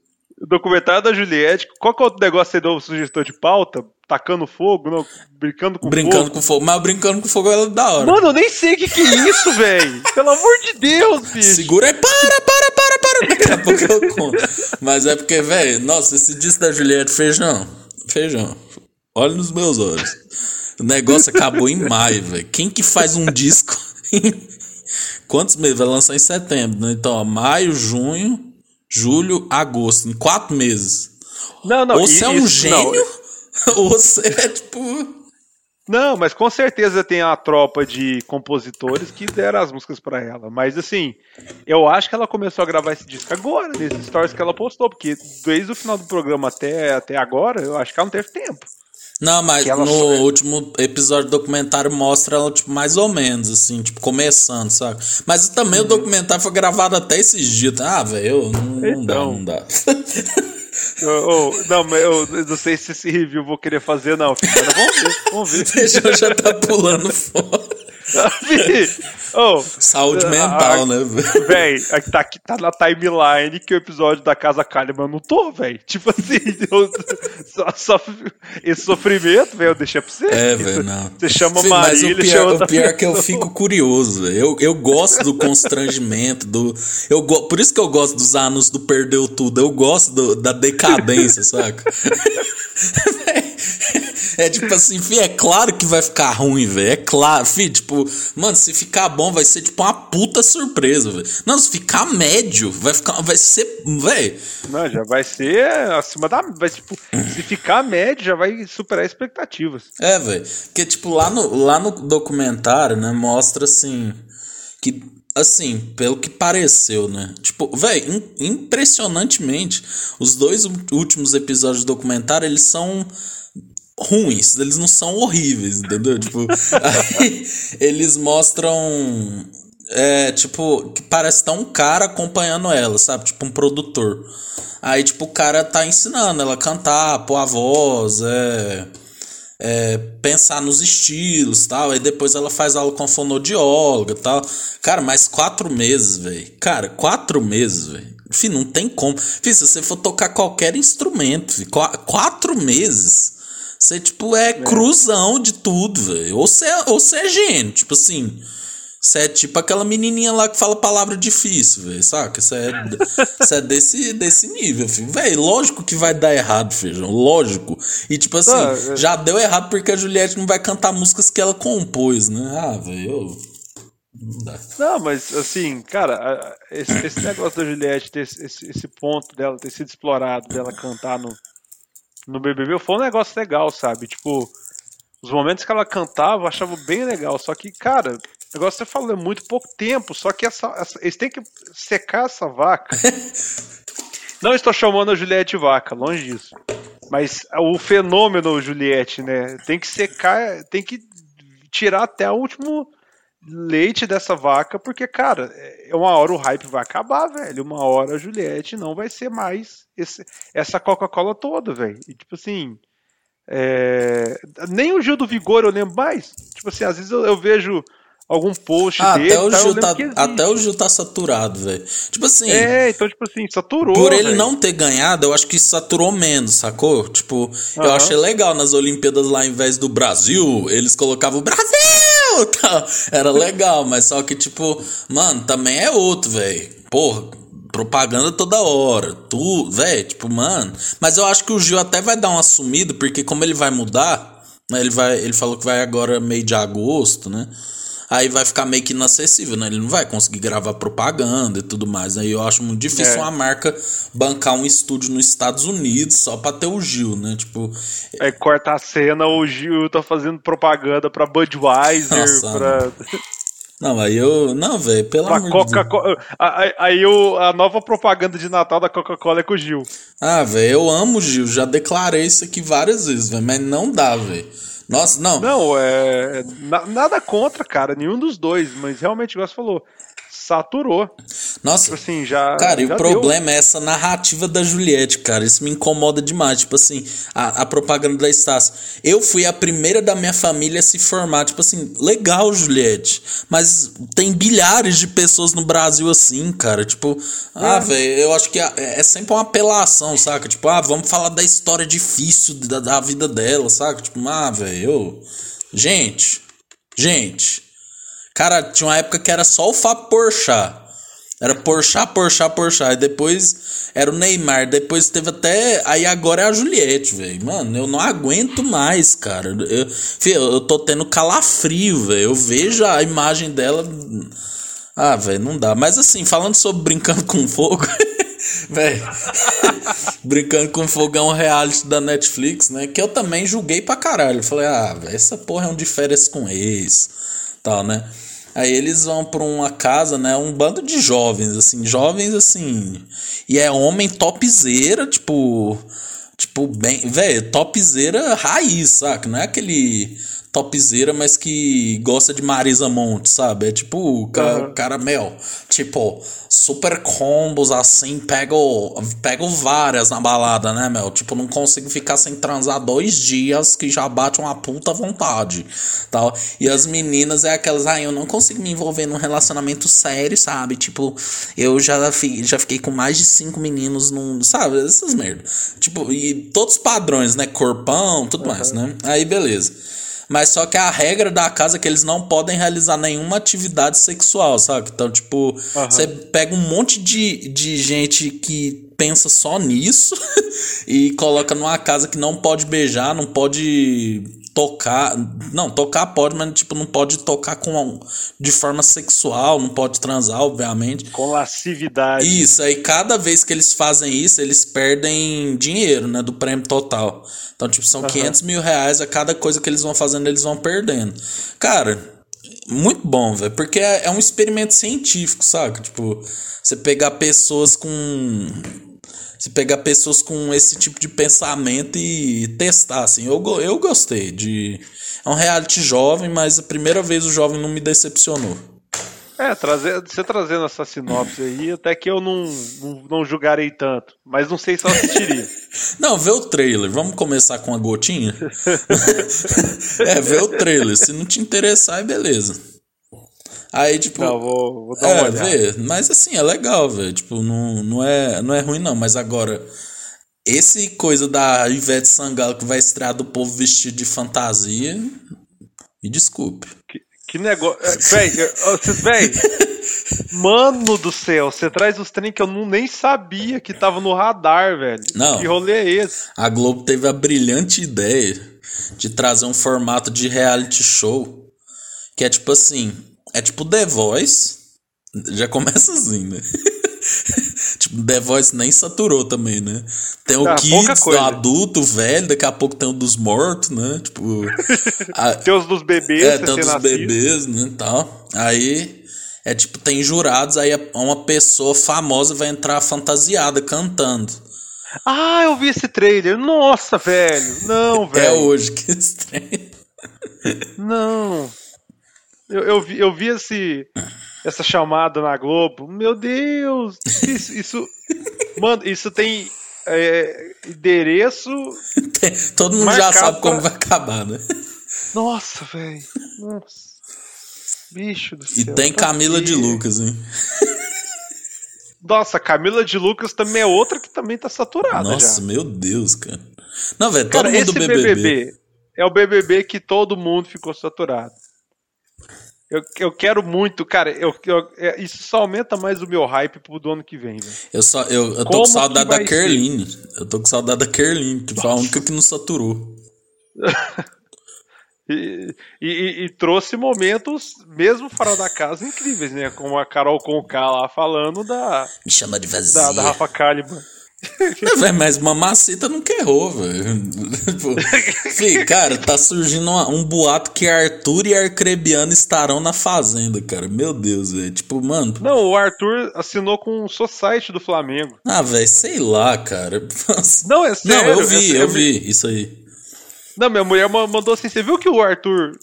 documentário da Juliette. Qual que é o negócio que você deu sugestão de pauta? Tacando fogo, não? Brincando com brincando fogo. com fogo. Mas brincando com fogo é da hora. Mano, eu nem sei o que, que é isso, velho. Pelo amor de Deus, bicho. Segura aí, para, para, para, para. Daqui a pouco eu conto. Mas é porque, velho, nossa, esse disco da Juliette, feijão. Feijão. Olha nos meus olhos. O negócio acabou em maio, velho. Quem que faz um disco Quantos meses? Vai lançar em setembro, né? Então, ó, maio, junho, julho, agosto, em quatro meses. Não, não. Ou você é um gênio, não. ou você é tipo. Não, mas com certeza tem a tropa de compositores que deram as músicas para ela. Mas assim, eu acho que ela começou a gravar esse disco agora, nesses stories que ela postou, porque desde o final do programa até, até agora, eu acho que ela não teve tempo. Não, mas no só... último episódio do documentário mostra ela, tipo, mais ou menos, assim, tipo, começando, sabe? Mas também uhum. o documentário foi gravado até esses dias. Ah, velho, não, não então... dá, não dá. Oh, oh, não, mas eu, eu, não sei se esse review vou querer fazer, não. Vamos ver, vamos ver. Feijão já tá pulando fora. Oh, Saúde a, mental, a, né? Véi, tá, aqui, tá na timeline que o episódio da Casa Kalimann eu não tô, velho. Tipo assim, eu, só, só, esse sofrimento, velho, eu deixei pra você. É, velho, não. Você chama Sim, Marília, mas o pior, o pior é que eu fico curioso, velho. Eu, eu gosto do constrangimento, do. Eu go, por isso que eu gosto dos anos do Perdeu Tudo. Eu gosto do, da decadência, saca? É tipo assim, fi, é claro que vai ficar ruim, velho. É claro, fi, tipo, mano, se ficar bom vai ser tipo uma puta surpresa, velho. Não, se ficar médio, vai ficar, vai ser, velho. Não, já vai ser acima da, vai tipo, se ficar médio já vai superar expectativas. É, velho. Porque tipo lá no lá no documentário, né, mostra assim que assim, pelo que pareceu, né? Tipo, velho, impressionantemente, os dois últimos episódios do documentário, eles são ruins, eles não são horríveis, entendeu? tipo, aí, eles mostram é, tipo, que parece tá um cara acompanhando ela, sabe? Tipo, um produtor. Aí, tipo, o cara tá ensinando ela a cantar, pôr a voz, é, é, pensar nos estilos tal. Aí depois ela faz aula com a fonodióloga tal. Cara, mais quatro meses, velho. Cara, quatro meses, velho. Enfim, não tem como. Enfim, se você for tocar qualquer instrumento, filho, quatro meses. Você, tipo, é, é. cruzão de tudo, velho. Ou você, é, ou você é gênio, tipo assim. Você é tipo aquela menininha lá que fala palavra difícil, velho, saca? Você é, é desse, desse nível, filho. Velho, lógico que vai dar errado, feijão, lógico. E tipo assim, ah, já deu errado porque a Juliette não vai cantar músicas que ela compôs, né? Ah, velho, não, não, mas assim, cara, esse, esse negócio da Juliette, ter esse, esse ponto dela ter sido explorado, dela cantar no, no BBB, foi um negócio legal, sabe? Tipo, os momentos que ela cantava eu achava bem legal, só que, cara, Agora você falou, é muito pouco tempo, só que essa, essa, eles têm que secar essa vaca. Não estou chamando a Juliette vaca, longe disso. Mas o fenômeno Juliette, né? Tem que secar, tem que tirar até o último leite dessa vaca, porque, cara, é uma hora o hype vai acabar, velho. Uma hora a Juliette não vai ser mais esse, essa Coca-Cola toda, velho. E tipo assim. É... Nem o Gil do Vigor eu lembro mais. Tipo assim, às vezes eu, eu vejo algum post ah, dele. Até o, Gil tá, até o Gil tá saturado, velho. Tipo assim. É, então, tipo assim, saturou. Por ele véio. não ter ganhado, eu acho que saturou menos, sacou? Tipo, uhum. eu achei legal nas Olimpíadas lá, em vez do Brasil, eles colocavam Brasil! Tá? Era legal, mas só que, tipo, mano, também é outro, velho. Porra, propaganda toda hora, tu, velho, tipo, mano. Mas eu acho que o Gil até vai dar um assumido, porque como ele vai mudar, né, ele vai, ele falou que vai agora meio de agosto, né? Aí vai ficar meio que inacessível, né? Ele não vai conseguir gravar propaganda e tudo mais. Aí né? eu acho muito difícil é. uma marca bancar um estúdio nos Estados Unidos só pra ter o Gil, né? Tipo. Aí corta a cena, o Gil tá fazendo propaganda pra Budweiser, Nossa, pra. Não, aí eu. Não, velho, pelo amor Coca de Deus. Aí, aí a nova propaganda de Natal da Coca-Cola é com o Gil. Ah, velho, eu amo o Gil, já declarei isso aqui várias vezes, velho, mas não dá, velho. Nossa, não. Não, é. nada contra, cara, nenhum dos dois, mas realmente, igual você falou, saturou. Nossa. Tipo assim, já. Cara, já e o problema deu. é essa narrativa da Juliette, cara. Isso me incomoda demais. Tipo assim, a, a propaganda da Estácio. Eu fui a primeira da minha família a se formar. Tipo assim, legal, Juliette. Mas tem bilhares de pessoas no Brasil assim, cara. Tipo, ah, é. velho, eu acho que é, é sempre uma apelação, saca? Tipo, ah, vamos falar da história difícil da, da vida dela, saca? Tipo, ah, velho. Gente, gente. Cara, tinha uma época que era só o Fábio Porchat. Era Porchat, Porchat, Porchat. E depois era o Neymar. Depois teve até. Aí agora é a Juliette, velho. Mano, eu não aguento mais, cara. Eu, filho, eu tô tendo calafrio, velho. Eu vejo a imagem dela. Ah, velho, não dá. Mas assim, falando sobre Brincando com Fogo. velho. Brincando com Fogo é reality da Netflix, né? Que eu também julguei pra caralho. Falei, ah, velho, essa porra é um de férias com ex. Tal, né? Aí eles vão para uma casa, né? Um bando de jovens, assim, jovens assim. E é homem topzeira, tipo. Tipo, bem. Velho, topzeira raiz, saca? Não é aquele topzeira, mas que gosta de Marisa Monte, sabe? É tipo, uhum. cara, cara, meu, tipo, super combos assim, pego, pego várias na balada, né, meu? Tipo, não consigo ficar sem transar dois dias que já bate uma puta vontade, tal. E as meninas é aquelas, ah, eu não consigo me envolver num relacionamento sério, sabe? Tipo, eu já, fi, já fiquei com mais de cinco meninos num, sabe? Essas merda. Tipo, e todos padrões, né? Corpão, tudo uhum. mais, né? Aí, beleza. Mas só que a regra da casa é que eles não podem realizar nenhuma atividade sexual, sabe? Então, tipo, uhum. você pega um monte de, de gente que pensa só nisso e coloca numa casa que não pode beijar, não pode tocar. Não, tocar pode, mas tipo, não pode tocar com de forma sexual, não pode transar, obviamente. Com lascividade. Isso, aí cada vez que eles fazem isso, eles perdem dinheiro, né? Do prêmio total. Então, tipo, são uhum. 500 mil reais a cada coisa que eles vão fazendo, eles vão perdendo. Cara, muito bom, velho, porque é, é um experimento científico, sabe? Tipo, você pegar pessoas com se pegar pessoas com esse tipo de pensamento e testar, assim. Eu, eu gostei de. É um reality jovem, mas a primeira vez o jovem não me decepcionou. É, trazer, você trazendo essa sinopse aí, até que eu não, não, não julgarei tanto. Mas não sei se eu assistiria. não, vê o trailer. Vamos começar com a gotinha? é, vê o trailer. Se não te interessar, é beleza. Aí, tipo. Não, vou, vou dar uma é, olhada. Vê, mas assim, é legal, velho. Tipo, não, não, é, não é ruim, não. Mas agora, esse coisa da Ivete Sangalo que vai estrear do povo vestido de fantasia. Me desculpe. Que, que negócio. É, véi, véi, mano do céu, você traz os trem que eu não, nem sabia que tava no radar, velho. Não. Que rolê é esse? A Globo teve a brilhante ideia de trazer um formato de reality show que é tipo assim: é tipo The Voice. Já começa assim, né? tipo, The Voice nem saturou também, né? Tem o ah, Kids, do adulto, velho, daqui a pouco tem o dos mortos, né? Tipo. a... tem os dos bebês, É, tem os dos bebês, né? Tal. Aí. É tipo, tem jurados, aí uma pessoa famosa vai entrar fantasiada cantando. Ah, eu vi esse trailer. Nossa, velho. Não, é velho. É hoje que estreia. Não. Eu, eu, vi, eu vi esse, essa chamada na Globo. Meu Deus! Isso. isso mano, isso tem é, endereço. Todo mundo já sabe como vai acabar, né? Nossa, velho. Nossa. Bicho do céu. E tem tá Camila aqui. de Lucas, hein? Nossa, Camila de Lucas também é outra que também tá saturada. Nossa, já. meu Deus, cara. Não, velho, todo mundo BBB. BBB. É o BBB que todo mundo ficou saturado. Eu, eu quero muito, cara. Eu, eu, é, isso só aumenta mais o meu hype pro do ano que vem, velho. Eu, só, eu, eu tô com saudade da Kerline. Eu tô com saudade da Kerline, que foi a única que não saturou. e, e, e, trouxe momentos, mesmo fora da casa, incríveis, né? Como a Carol Conká lá falando da. Me chama de vazia. Da, da Rafa Kalimann. É, mas Mamacita nunca errou, velho. Tipo, cara, tá surgindo um boato que Arthur e Arcrebiano estarão na fazenda, cara. Meu Deus, velho. Tipo, mano. Não, o Arthur assinou com o Society do Flamengo. Ah, velho, sei lá, cara. Não, é sério. Não, eu vi, é eu vi, isso aí. Não, minha mulher mandou assim: você viu que o Arthur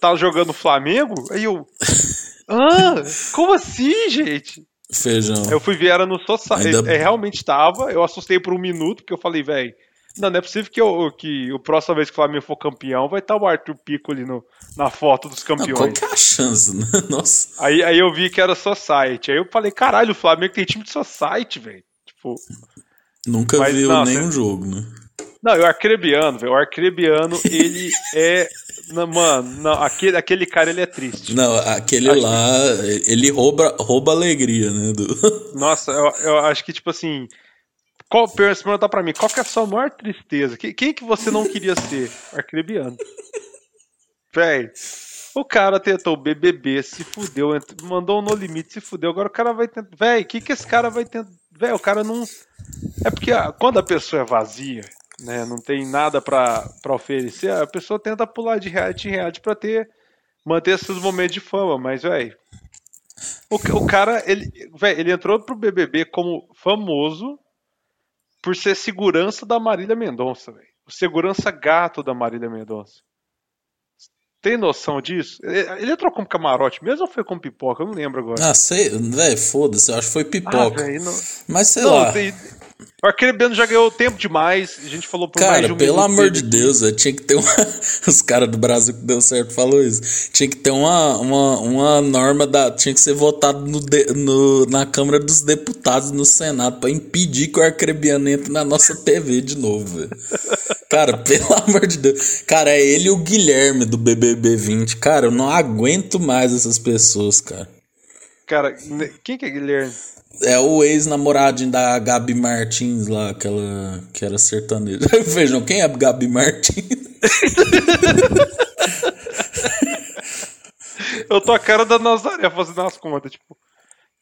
tá jogando Flamengo? Aí eu. Ah, como assim, gente? Feijão. Eu fui ver, era no Society. Ainda... É, realmente tava. Eu assustei por um minuto, porque eu falei, velho. Não, não é possível que, eu, que o próxima vez que o Flamengo for campeão vai estar o Arthur Pico ali no, na foto dos campeões. Não, qual que é a chance, né? Nossa. Aí, aí eu vi que era Society. Aí eu falei, caralho, o Flamengo tem time de Society, velho. Tipo. Nunca mas, viu nenhum você... jogo, né? Não, o Arcrebiano, velho. O Arcrebiano, ele é não, mano, não, aquele, aquele cara ele é triste. Não, aquele acho lá, que... ele rouba, rouba alegria, né? Do... Nossa, eu, eu acho que, tipo assim. Qual, perguntar pra mim, qual que é a sua maior tristeza? Quem, quem que você não queria ser? Arcrebiano. Véi, o cara tentou o BBB, se fudeu, mandou um no limite, se fudeu. Agora o cara vai tentar. Véi, o que que esse cara vai tentar? Véi, o cara não. É porque quando a pessoa é vazia, né, não tem nada para oferecer, a pessoa tenta pular de reality em reality para ter manter esses momentos de fama, mas velho, o, o cara ele, véio, ele entrou pro BBB como famoso por ser segurança da Marília Mendonça, velho. O segurança gato da Marília Mendonça. Tem noção disso? Ele entrou como camarote mesmo ou foi com pipoca? Eu não lembro agora. Ah, sei, velho, foda-se, eu acho que foi pipoca. Ah, véio, não... Mas sei não, lá. Tem, o Arcrebiano já ganhou tempo demais. A gente falou por Cara, mais de um pelo amor de Deus, eu tinha que ter uma. Os caras do Brasil que deu certo falou isso. Tinha que ter uma, uma, uma norma da. Tinha que ser votado no, de... no... na Câmara dos Deputados no Senado para impedir que o Arcrebiano entre na nossa TV de novo, velho. Cara, pelo amor de Deus. Cara, é ele e o Guilherme do BBB 20. Cara, eu não aguento mais essas pessoas, cara. Cara, quem que é Guilherme? É o ex-namoradinho da Gabi Martins lá, aquela que era sertaneja. Vejam, quem é Gabi Martins? Eu tô a cara da Nazaré fazendo as contas, tipo,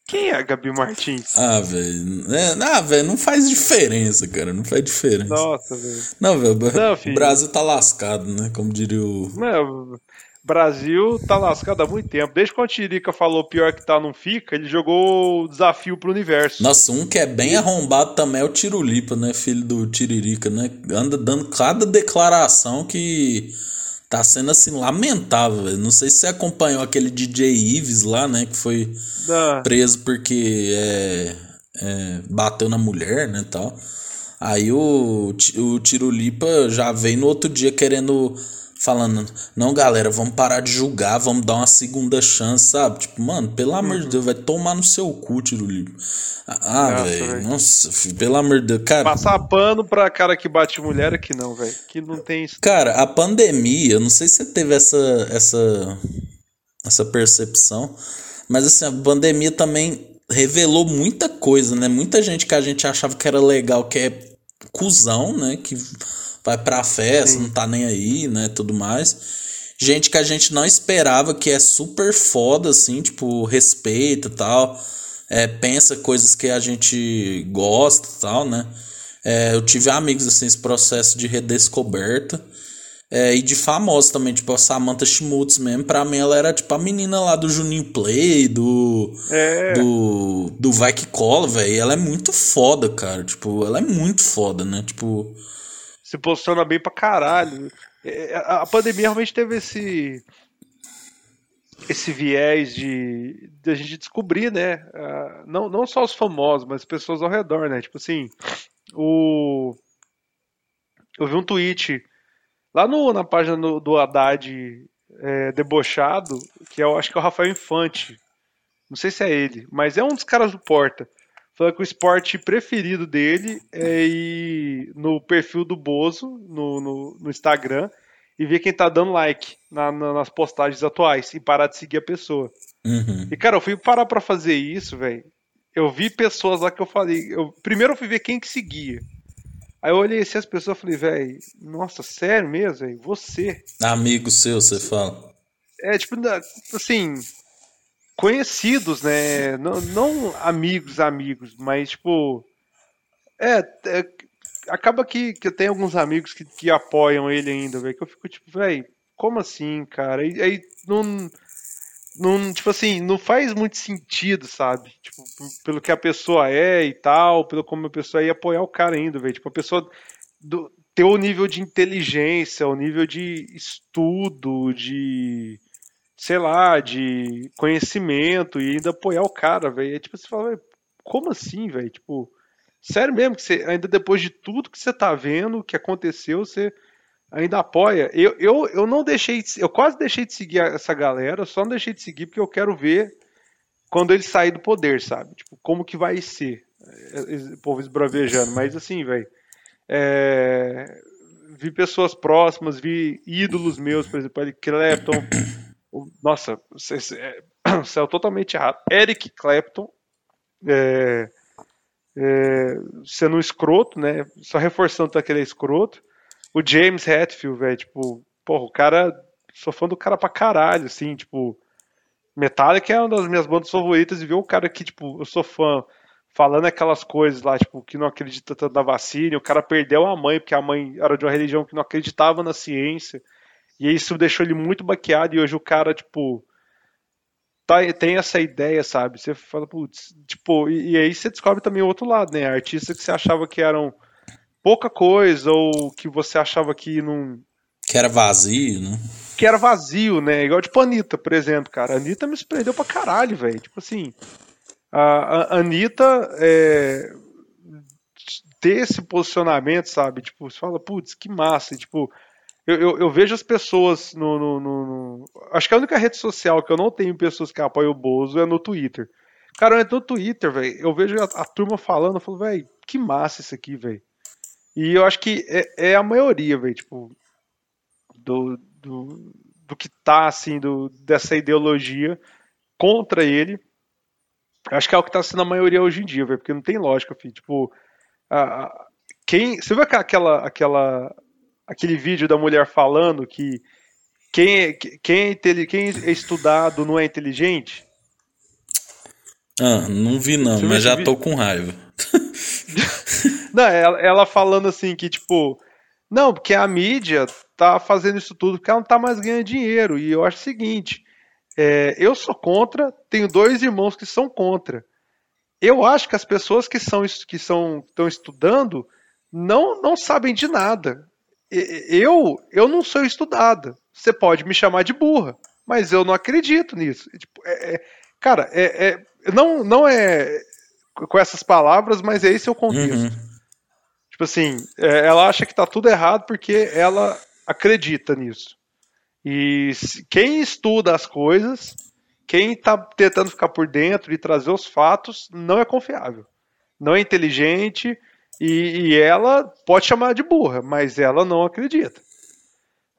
quem é a Gabi Martins? Ah, velho. É, ah, velho, não faz diferença, cara. Não faz diferença. Nossa, velho. Não, velho. O Brasil tá lascado, né? Como diria o. Não, Brasil tá lascado há muito tempo. Desde quando o Tiririca falou pior que tá, não fica, ele jogou o desafio pro universo. Nossa, um que é bem arrombado também é o Tirulipa, né? Filho do Tiririca, né? Anda dando cada declaração que tá sendo assim lamentável. Não sei se você acompanhou aquele DJ Ives lá, né, que foi Não. preso porque é, é, bateu na mulher, né, tal. Aí o, o Tirulipa já veio no outro dia querendo falando, não, galera, vamos parar de julgar, vamos dar uma segunda chance, sabe? Tipo, mano, pelo uhum. amor de Deus, vai tomar no seu cu, Tirulipa. Ah, velho, nossa, pelo amor de Deus, cara. Passar pano pra cara que bate mulher aqui não, velho, que não tem isso. Cara, a pandemia, eu não sei se você teve essa, essa, essa percepção, mas assim, a pandemia também revelou muita coisa, né? Muita gente que a gente achava que era legal, que é cuzão, né? Que vai pra festa, Sim. não tá nem aí, né? Tudo mais. Gente que a gente não esperava, que é super foda, assim, tipo, respeita e tal. É, pensa coisas que a gente gosta e tal, né? É, eu tive amigos, assim, esse processo de redescoberta. É, e de famosos também, tipo a Samantha Schmutz mesmo. Pra mim, ela era tipo a menina lá do Juninho Play, do. É. Do. Do Vai Que Cola, velho. Ela é muito foda, cara. Tipo, ela é muito foda, né? Tipo se posiciona bem pra caralho. É, é, a pandemia realmente teve esse esse viés de, de a gente descobrir, né? não, não só os famosos, mas pessoas ao redor, né? Tipo assim, o eu vi um tweet lá no, na página do, do Haddad é, debochado, que eu acho que é o Rafael Infante. Não sei se é ele, mas é um dos caras do Porta falando que o esporte preferido dele é ir no perfil do Bozo, no, no, no Instagram, e ver quem tá dando like na, na, nas postagens atuais e parar de seguir a pessoa. Uhum. E, cara, eu fui parar pra fazer isso, velho. Eu vi pessoas lá que eu falei. Eu, primeiro eu fui ver quem que seguia. Aí eu olhei assim as pessoas e falei, velho, nossa, sério mesmo, velho? Você. Amigo seu, você fala. É, tipo, assim, conhecidos, né? Não, não amigos, amigos, mas tipo. É, é acaba que, que eu tenho alguns amigos que, que apoiam ele ainda, velho. Que eu fico tipo, velho, como assim, cara? E aí não. Não, tipo assim, não faz muito sentido, sabe? Tipo, pelo que a pessoa é e tal, pelo como a pessoa é, e apoiar o cara ainda, velho. Tipo, a pessoa do, ter o nível de inteligência, o nível de estudo, de sei lá, de conhecimento e ainda apoiar o cara, velho. É tipo, você fala, como assim, velho? Tipo, sério mesmo que você, ainda depois de tudo que você tá vendo, que aconteceu, você ainda apoia. Eu, eu, eu não deixei, de, eu quase deixei de seguir essa galera, só não deixei de seguir porque eu quero ver quando ele sair do poder, sabe? Tipo, como que vai ser. É, é, o povo esbravejando, mas assim, velho. É, vi pessoas próximas, vi ídolos meus, por exemplo, Eric Clapton, nossa, saiu totalmente errado. Eric Clapton é, é, sendo um escroto, né? Só reforçando que ele é escroto. O James Hetfield, velho, tipo, porra, o cara. Sou fã do cara pra caralho, assim, tipo. Metallica é uma das minhas bandas favoritas e ver o cara que, tipo, eu sou fã falando aquelas coisas lá, tipo, que não acredita tanto na vacina, o cara perdeu a mãe, porque a mãe era de uma religião que não acreditava na ciência. E isso deixou ele muito baqueado e hoje o cara, tipo, tá, tem essa ideia, sabe? Você fala, putz, tipo, e, e, aí você descobre também o outro lado, né? Artistas que você achava que eram pouca coisa ou que você achava que não. Que era vazio, né? Que era vazio, né? Igual tipo a Anitta, por exemplo, cara. A Anitta me surpreendeu pra caralho, velho. Tipo assim, a, a Anitta é, ter esse posicionamento, sabe? Tipo, você fala, putz, que massa. E, tipo, eu, eu, eu, vejo as pessoas no, no, no, Acho que a única rede social que eu não tenho pessoas que apoiam o Bozo é no Twitter. Cara, é no Twitter, velho. Eu vejo a, a, turma falando, eu falo, velho, que massa isso aqui, velho. E eu acho que é, é a maioria, velho, tipo, do, do, do que tá, assim, do, dessa ideologia contra ele. Acho que é o que tá sendo a maioria hoje em dia, velho, porque não tem lógica, filho. Tipo, a, a, quem. Você viu aquela, aquela aquele vídeo da mulher falando que quem, é, quem, é, quem é estudado não é inteligente? Ah, não vi não, Você mas já tô com raiva. não, ela, ela, falando assim que, tipo, não, porque a mídia tá fazendo isso tudo porque ela não tá mais ganhando dinheiro. E eu acho o seguinte, é, eu sou contra, tenho dois irmãos que são contra. Eu acho que as pessoas que são que são estão estudando não não sabem de nada eu, eu não sou estudada. Você pode me chamar de burra, mas eu não acredito nisso. Tipo, é, é, cara, é, é, não, não é com essas palavras, mas é esse o contexto. Uhum. Tipo assim, é, ela acha que tá tudo errado porque ela acredita nisso. E quem estuda as coisas, quem está tentando ficar por dentro e trazer os fatos, não é confiável. Não é inteligente e, e ela pode chamar de burra, mas ela não acredita.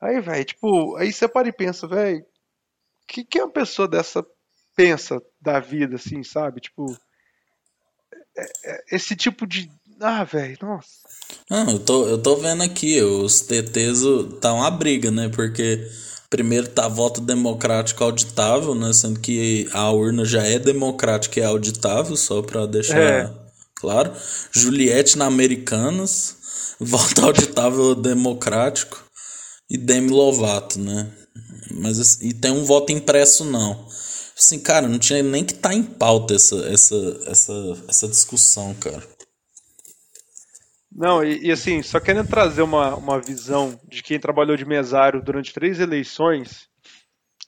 Aí, velho, tipo, aí você para e pensa, velho, o que, que uma pessoa dessa pensa da vida, assim, sabe? Tipo, é, é, esse tipo de. Ah, velho, nossa. Não, eu tô, eu tô vendo aqui, os TTs tá uma briga, né? Porque primeiro tá voto democrático auditável, né? Sendo que a urna já é democrática e é auditável, só pra deixar é. Claro. Juliette na Americanas, voto auditável democrático e Demi Lovato, né? Mas assim, e tem um voto impresso não. Assim, cara, não tinha nem que estar tá em pauta essa, essa, essa, essa discussão, cara. Não, e, e, assim, só querendo trazer uma, uma visão de quem trabalhou de mesário durante três eleições,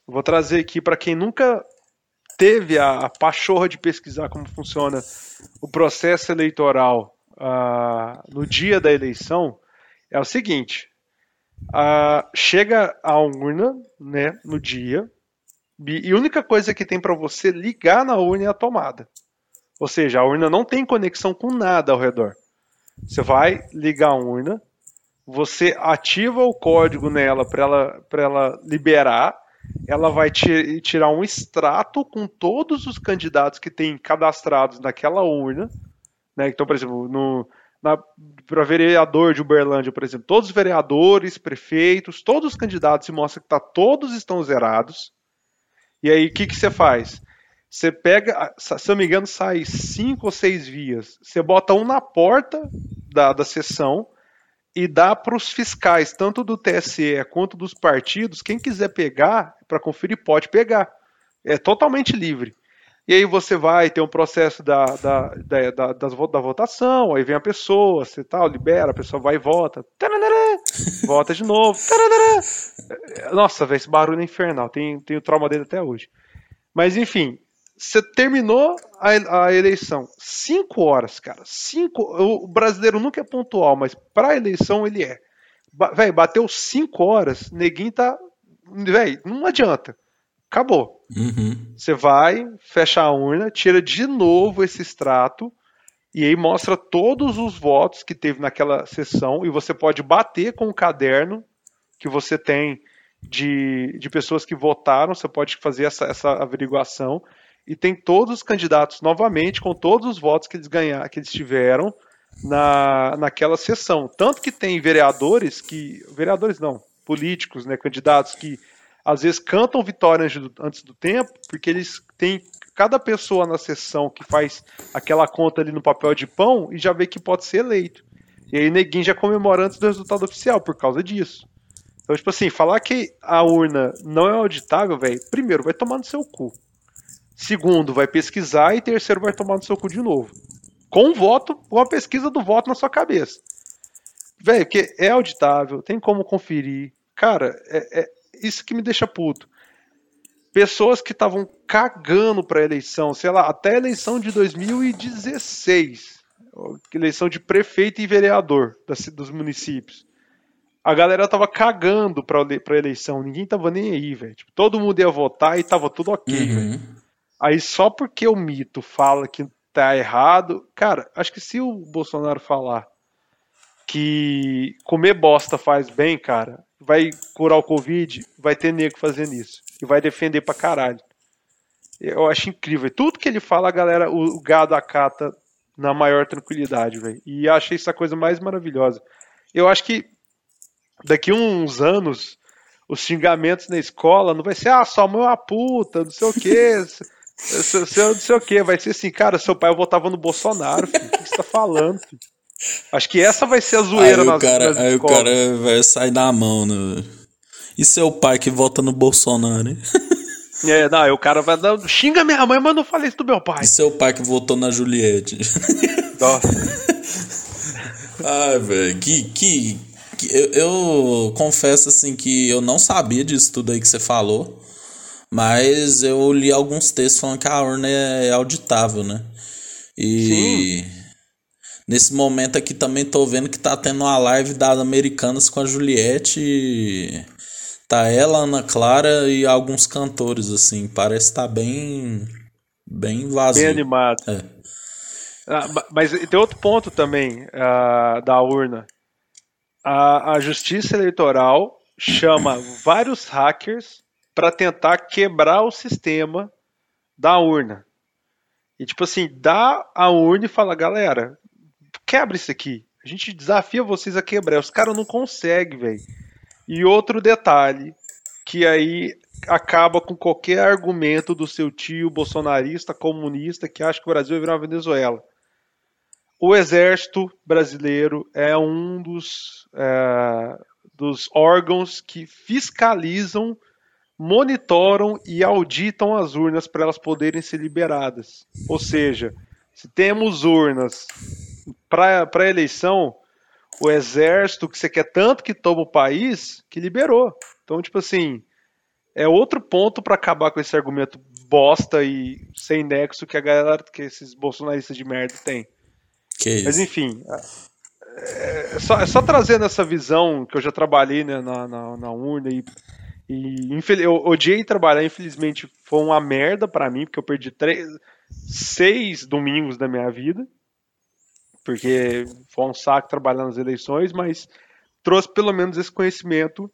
vou trazer aqui para quem nunca teve a, a, pachorra de pesquisar como funciona o processo eleitoral uh, no dia da eleição, é o seguinte: uh, chega a urna né, no dia, e a única coisa que tem para você ligar na urna é a tomada. Ou seja, a urna não tem conexão com nada ao redor. Você vai ligar a urna, você ativa o código nela para ela, ela liberar, ela vai tirar um extrato com todos os candidatos que tem cadastrados naquela urna. Né? Então, por exemplo, para vereador de Uberlândia, por exemplo, todos os vereadores, prefeitos, todos os candidatos se mostra que tá, todos estão zerados. E aí, o que, que você faz? Você pega, se eu não me engano, sai cinco ou seis vias. Você bota um na porta da, da sessão e dá para os fiscais, tanto do TSE quanto dos partidos, quem quiser pegar para conferir, pode pegar. É totalmente livre. E aí você vai ter um processo da, da, da, da, da votação, aí vem a pessoa, você tal, libera, a pessoa vai e vota. Tararara, vota de novo. Tararara. Nossa, velho, esse barulho é infernal. Tem, tem o trauma dele até hoje. Mas enfim, você terminou a, a, eleição. Cinco horas, cara. Cinco. O brasileiro nunca é pontual, mas pra eleição ele é. Ba véi, bateu cinco horas, neguinho tá. Véi, não adianta. Acabou. Uhum. Você vai, fecha a urna, tira de novo esse extrato e aí mostra todos os votos que teve naquela sessão e você pode bater com o caderno que você tem de, de pessoas que votaram, você pode fazer essa, essa averiguação e tem todos os candidatos novamente com todos os votos que eles ganharam, que eles tiveram na, naquela sessão. Tanto que tem vereadores que. Vereadores não, políticos, né, candidatos que às vezes cantam vitória antes do, tempo, porque eles têm cada pessoa na sessão que faz aquela conta ali no papel de pão e já vê que pode ser eleito. E aí neguinho já comemora antes do resultado oficial por causa disso. Então, tipo assim, falar que a urna não é auditável, velho, primeiro, vai tomar no seu cu. Segundo, vai pesquisar. E terceiro, vai tomar no seu cu de novo. Com um voto, com a pesquisa do voto na sua cabeça. Velho, porque é auditável, tem como conferir. Cara, é, é isso que me deixa puto. Pessoas que estavam cagando pra eleição, sei lá, até a eleição de 2016, eleição de prefeito e vereador das, dos municípios. A galera tava cagando pra, pra eleição, ninguém tava nem aí, velho. Tipo, todo mundo ia votar e tava tudo ok, uhum. velho. Aí só porque o mito fala que tá errado, cara, acho que se o Bolsonaro falar que comer bosta faz bem, cara, vai curar o Covid, vai ter nego fazendo isso. E vai defender pra caralho. Eu acho incrível. Tudo que ele fala, a galera, o, gado acata na maior tranquilidade, velho. E achei isso a coisa mais maravilhosa. Eu acho que daqui uns anos, os xingamentos na escola não vai ser, ah, sua mãe é uma puta, não sei o quê. Seu, seu, não sei o que, vai ser assim, cara, seu pai votava no Bolsonaro, filho. O que você tá falando, filho? Acho que essa vai ser a zoeira aí nas, o cara, nas Aí o cara vai sair na mão, né? E seu pai que vota no Bolsonaro, hein? É, não, aí o cara vai dar. Xinga minha mãe, mas não falei isso do meu pai. E seu pai que votou na Juliette? Ai, velho, que, que. Eu, eu confesso assim que eu não sabia disso tudo aí que você falou. Mas eu li alguns textos falando que a urna é auditável, né? E Sim. Nesse momento aqui também tô vendo que tá tendo uma live das Americanas com a Juliette. E tá ela, Ana Clara e alguns cantores, assim. Parece estar tá bem. Bem vazio. Bem animado. É. Ah, mas tem outro ponto também uh, da urna. A, a Justiça Eleitoral chama vários hackers para tentar quebrar o sistema da urna. E tipo assim, dá a urna e fala, galera, quebra isso aqui. A gente desafia vocês a quebrar. Os caras não conseguem, velho. E outro detalhe, que aí acaba com qualquer argumento do seu tio bolsonarista, comunista, que acha que o Brasil vai virar uma Venezuela. O exército brasileiro é um dos, é, dos órgãos que fiscalizam monitoram e auditam as urnas para elas poderem ser liberadas. Ou seja, se temos urnas para a eleição, o exército que você quer tanto que toma o país, que liberou. Então, tipo assim, é outro ponto para acabar com esse argumento bosta e sem nexo que a galera, que esses bolsonaristas de merda têm. Mas enfim, é, é, só, é só trazendo essa visão que eu já trabalhei né, na, na, na urna e e eu odiei trabalhar, infelizmente foi uma merda para mim, porque eu perdi três, seis domingos da minha vida. Porque foi um saco trabalhar nas eleições, mas trouxe pelo menos esse conhecimento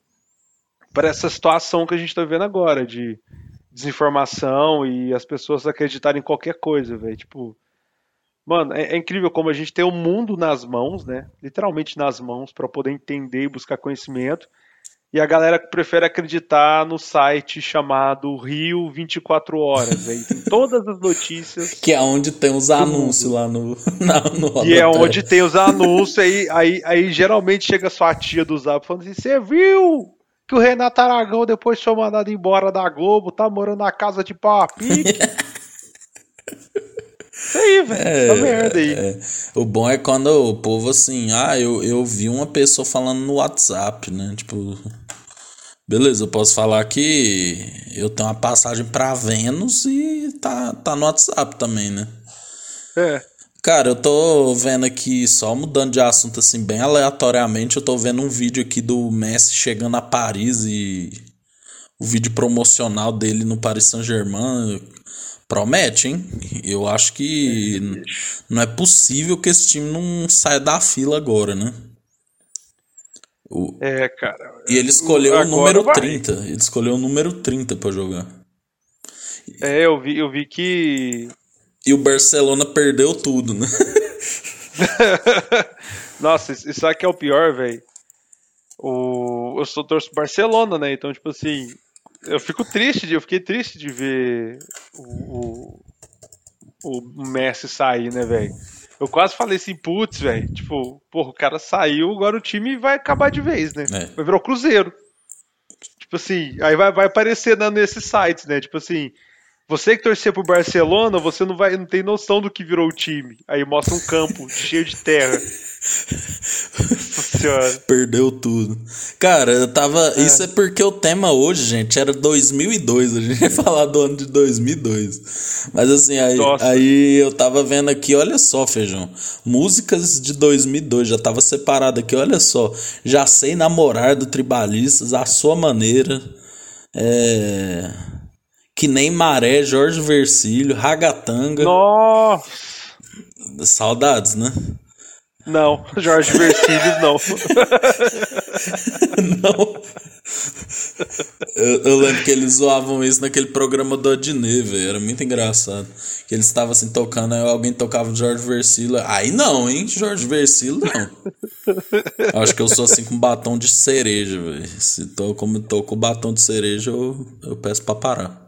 para essa situação que a gente está vivendo agora, de desinformação e as pessoas acreditarem em qualquer coisa, velho. Tipo, mano, é, é, incrível como a gente tem o mundo nas mãos, né? Literalmente nas mãos, para poder entender e buscar conhecimento e a galera prefere acreditar no site chamado Rio 24 Horas. Aí tem todas as notícias. Que é onde tem os anúncios lá no. Na, no e é onde tem os anúncios. Aí, aí, aí geralmente chega sua tia do Zap falando assim: Você viu que o Renato Aragão, depois foi mandado embora da Globo, tá morando na casa de pau a pique? Isso aí, velho. É, Essa merda aí. É. O bom é quando o povo assim, ah, eu, eu vi uma pessoa falando no WhatsApp, né? Tipo. Beleza, eu posso falar que eu tenho uma passagem para Vênus e tá, tá no WhatsApp também, né? É. Cara, eu tô vendo aqui, só mudando de assunto assim, bem aleatoriamente, eu tô vendo um vídeo aqui do Messi chegando a Paris e o vídeo promocional dele no Paris Saint-Germain promete, hein? Eu acho que não é possível que esse time não saia da fila agora, né? O... É, cara. E ele escolheu o número vai. 30. Ele escolheu o número 30 para jogar. É, eu vi, eu vi que. E o Barcelona perdeu tudo, né? Nossa, isso aqui é o pior, velho. O... Eu sou torço Barcelona, né? Então, tipo assim, eu fico triste, de, eu fiquei triste de ver o, o, o Messi sair, né, velho? Eu quase falei assim, putz, velho. Tipo, porra, o cara saiu, agora o time vai acabar de vez, né? É. Vai virar o Cruzeiro. Tipo assim, aí vai, vai aparecer nesses sites, né? Tipo assim, você que torcer pro Barcelona, você não vai não tem noção do que virou o time. Aí mostra um campo cheio de terra. Perdeu tudo. Cara, eu tava. É. Isso é porque o tema hoje, gente, era 2002. A gente ia falar do ano de 2002. Mas assim, aí, aí eu tava vendo aqui, olha só, feijão. Músicas de 2002, já tava separado aqui, olha só. Já sei namorar do Tribalistas, a sua maneira. É. Que nem Maré, Jorge Versilho, Ragatanga. Nossa! Saudades, né? Não, Jorge Versilios não. não. Eu, eu, lembro que eles zoavam isso naquele programa do Adnet, velho. Era muito engraçado. Que eles estavam assim tocando, aí alguém tocava Jorge Versilo. Aí não, hein? Jorge Versilo não. Acho que eu sou assim com batom de cereja, velho. Se tô, como tô com batom de cereja, eu, eu peço pra parar.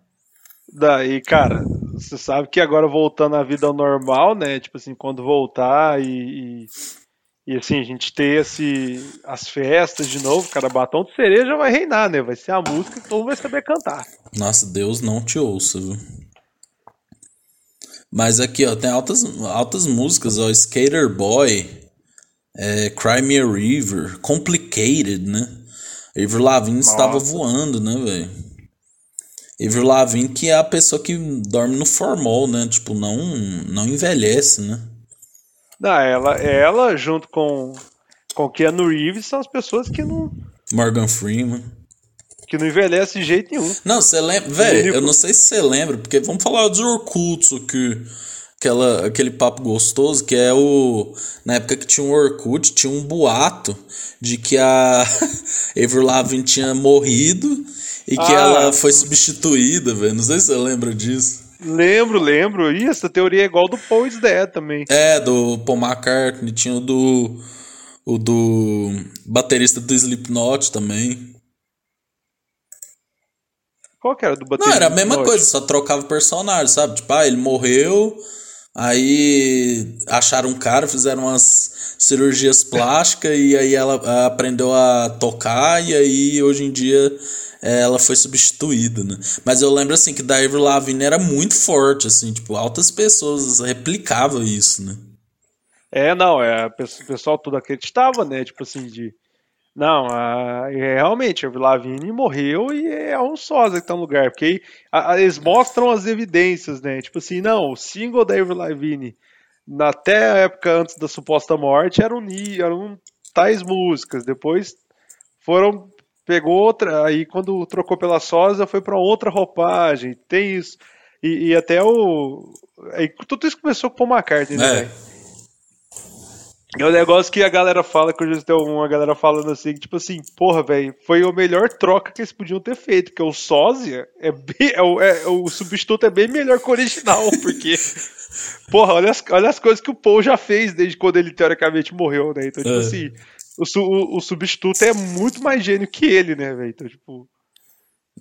Daí, cara, você sabe que agora voltando à vida normal, né? Tipo assim, quando voltar e, e, e, assim, a gente ter esse, as festas de novo, cara, batom de cereja vai reinar, né? Vai ser a música que todo mundo vai saber cantar. Nossa, Deus não te ouça, viu? Mas aqui, ó, tem altas, altas músicas, ó, Skater Boy. é, Crimea River, Complicated, né? Avril Lavigne estava voando, né, velho? Avril Lavigne que é a pessoa que dorme no formol, né? Tipo, não, não envelhece, né? Não, ela, ela junto com com Keanu Reeves são as pessoas que não Morgan Freeman que não envelhece de jeito nenhum. Não, você lembra, velho, eu não sei se você lembra, porque vamos falar dos Orkuts que aquela, aquele papo gostoso que é o. Na época que tinha um Orkut, tinha um boato de que a Avril Lavigne tinha morrido e que ah, ela foi substituída, velho. Não sei se você lembra disso. Lembro, lembro. E essa teoria é igual do Paul Dead também. É, do Paul McCartney, tinha o do. O do baterista do Slipknot também. Qual que era do baterista? Não, era a mesma coisa, só trocava personagem, sabe? Tipo, ah, ele morreu, Aí acharam um cara, fizeram umas cirurgias plásticas e aí ela aprendeu a tocar e aí hoje em dia ela foi substituída, né? Mas eu lembro assim que da Avril Lavigne era muito forte, assim, tipo, altas pessoas replicavam isso, né? É, não, é, o pessoal tudo acreditava, né? Tipo assim, de não, a, é, realmente, a Lavigne morreu e é um sósia que tá no lugar, porque a, a, eles mostram as evidências, né? Tipo assim, não, o single da Avril Lavigne, até a época antes da suposta morte, eram, eram tais músicas, depois foram, pegou outra, aí quando trocou pela sósia foi para outra roupagem, tem isso, e, e até o... Aí, tudo isso começou com o Paul McCartney, né? É. É um negócio que a galera fala, que hoje tem uma galera falando assim, tipo assim, porra, velho, foi a melhor troca que eles podiam ter feito, porque o sósia é bem, é, o, é, o substituto é bem melhor que o original, porque, porra, olha as, olha as coisas que o Paul já fez desde quando ele teoricamente morreu, né? Então, tipo é. assim, o, o, o, substituto é muito mais gênio que ele, né, velho? Então, tipo.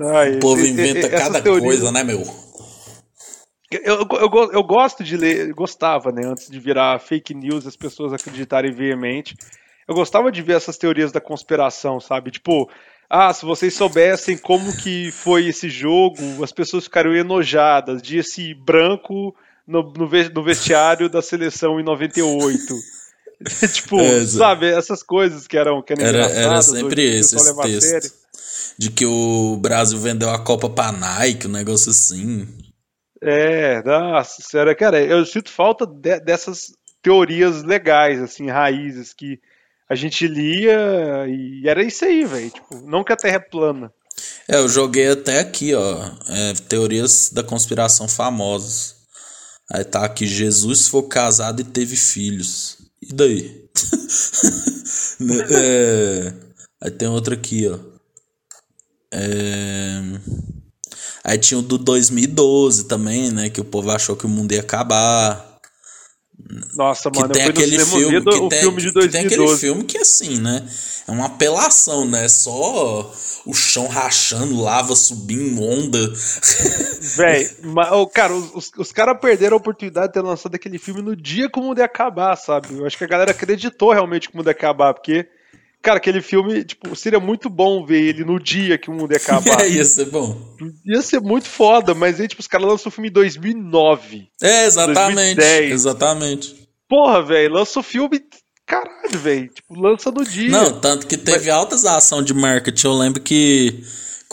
Ah, o povo inventa cada teorias... coisa, né, meu? Eu, eu, eu, gosto de ler, gostava, né, antes de virar fake news, as pessoas acreditarem veemente. Eu gostava de ver essas teorias da conspiração, sabe? Tipo, ah, se vocês soubessem como que foi esse jogo, as pessoas ficariam enojadas de esse branco no, no, no vestiário da seleção em 98. tipo, é, sabe, essas coisas que eram, que eram era, era sempre esse, esse texto. De que o Brasil vendeu a Copa pra Nike, um negócio assim. É, nossa, sério, cara, eu sinto falta de, dessas teorias legais, assim, raízes que a gente lia e era isso aí, velho. Tipo, não que a Terra é plana. É, eu joguei até aqui, ó, é, teorias da conspiração famosas. Aí tá aqui, Jesus foi casado e teve filhos. E daí? Né, é, aí tem outra aqui, ó. É... Aí tinha o do 2012 também, né? Que o povo achou que o mundo ia acabar. Nossa, que mano, tem aquele filme, que o tem, filme de 2012. tem aquele filme que assim, né? É uma apelação, né? Só o chão rachando, lava subindo, onda. Véi, cara, os, os caras perderam a oportunidade de ter lançado aquele filme no dia que o mundo ia acabar, sabe? Eu acho que a galera acreditou realmente que o mundo ia acabar, porque Cara, aquele filme, tipo, seria muito bom ver ele no dia que o mundo ia acabar. É, ia ser bom. Ia ser muito foda, mas aí, tipo, os caras lançam o filme em 2009. É, exatamente. 2010. Exatamente. Porra, velho, lança o filme. Caralho, velho. Tipo, lança no dia. Não, tanto que teve mas... altas ação de marketing. Eu lembro que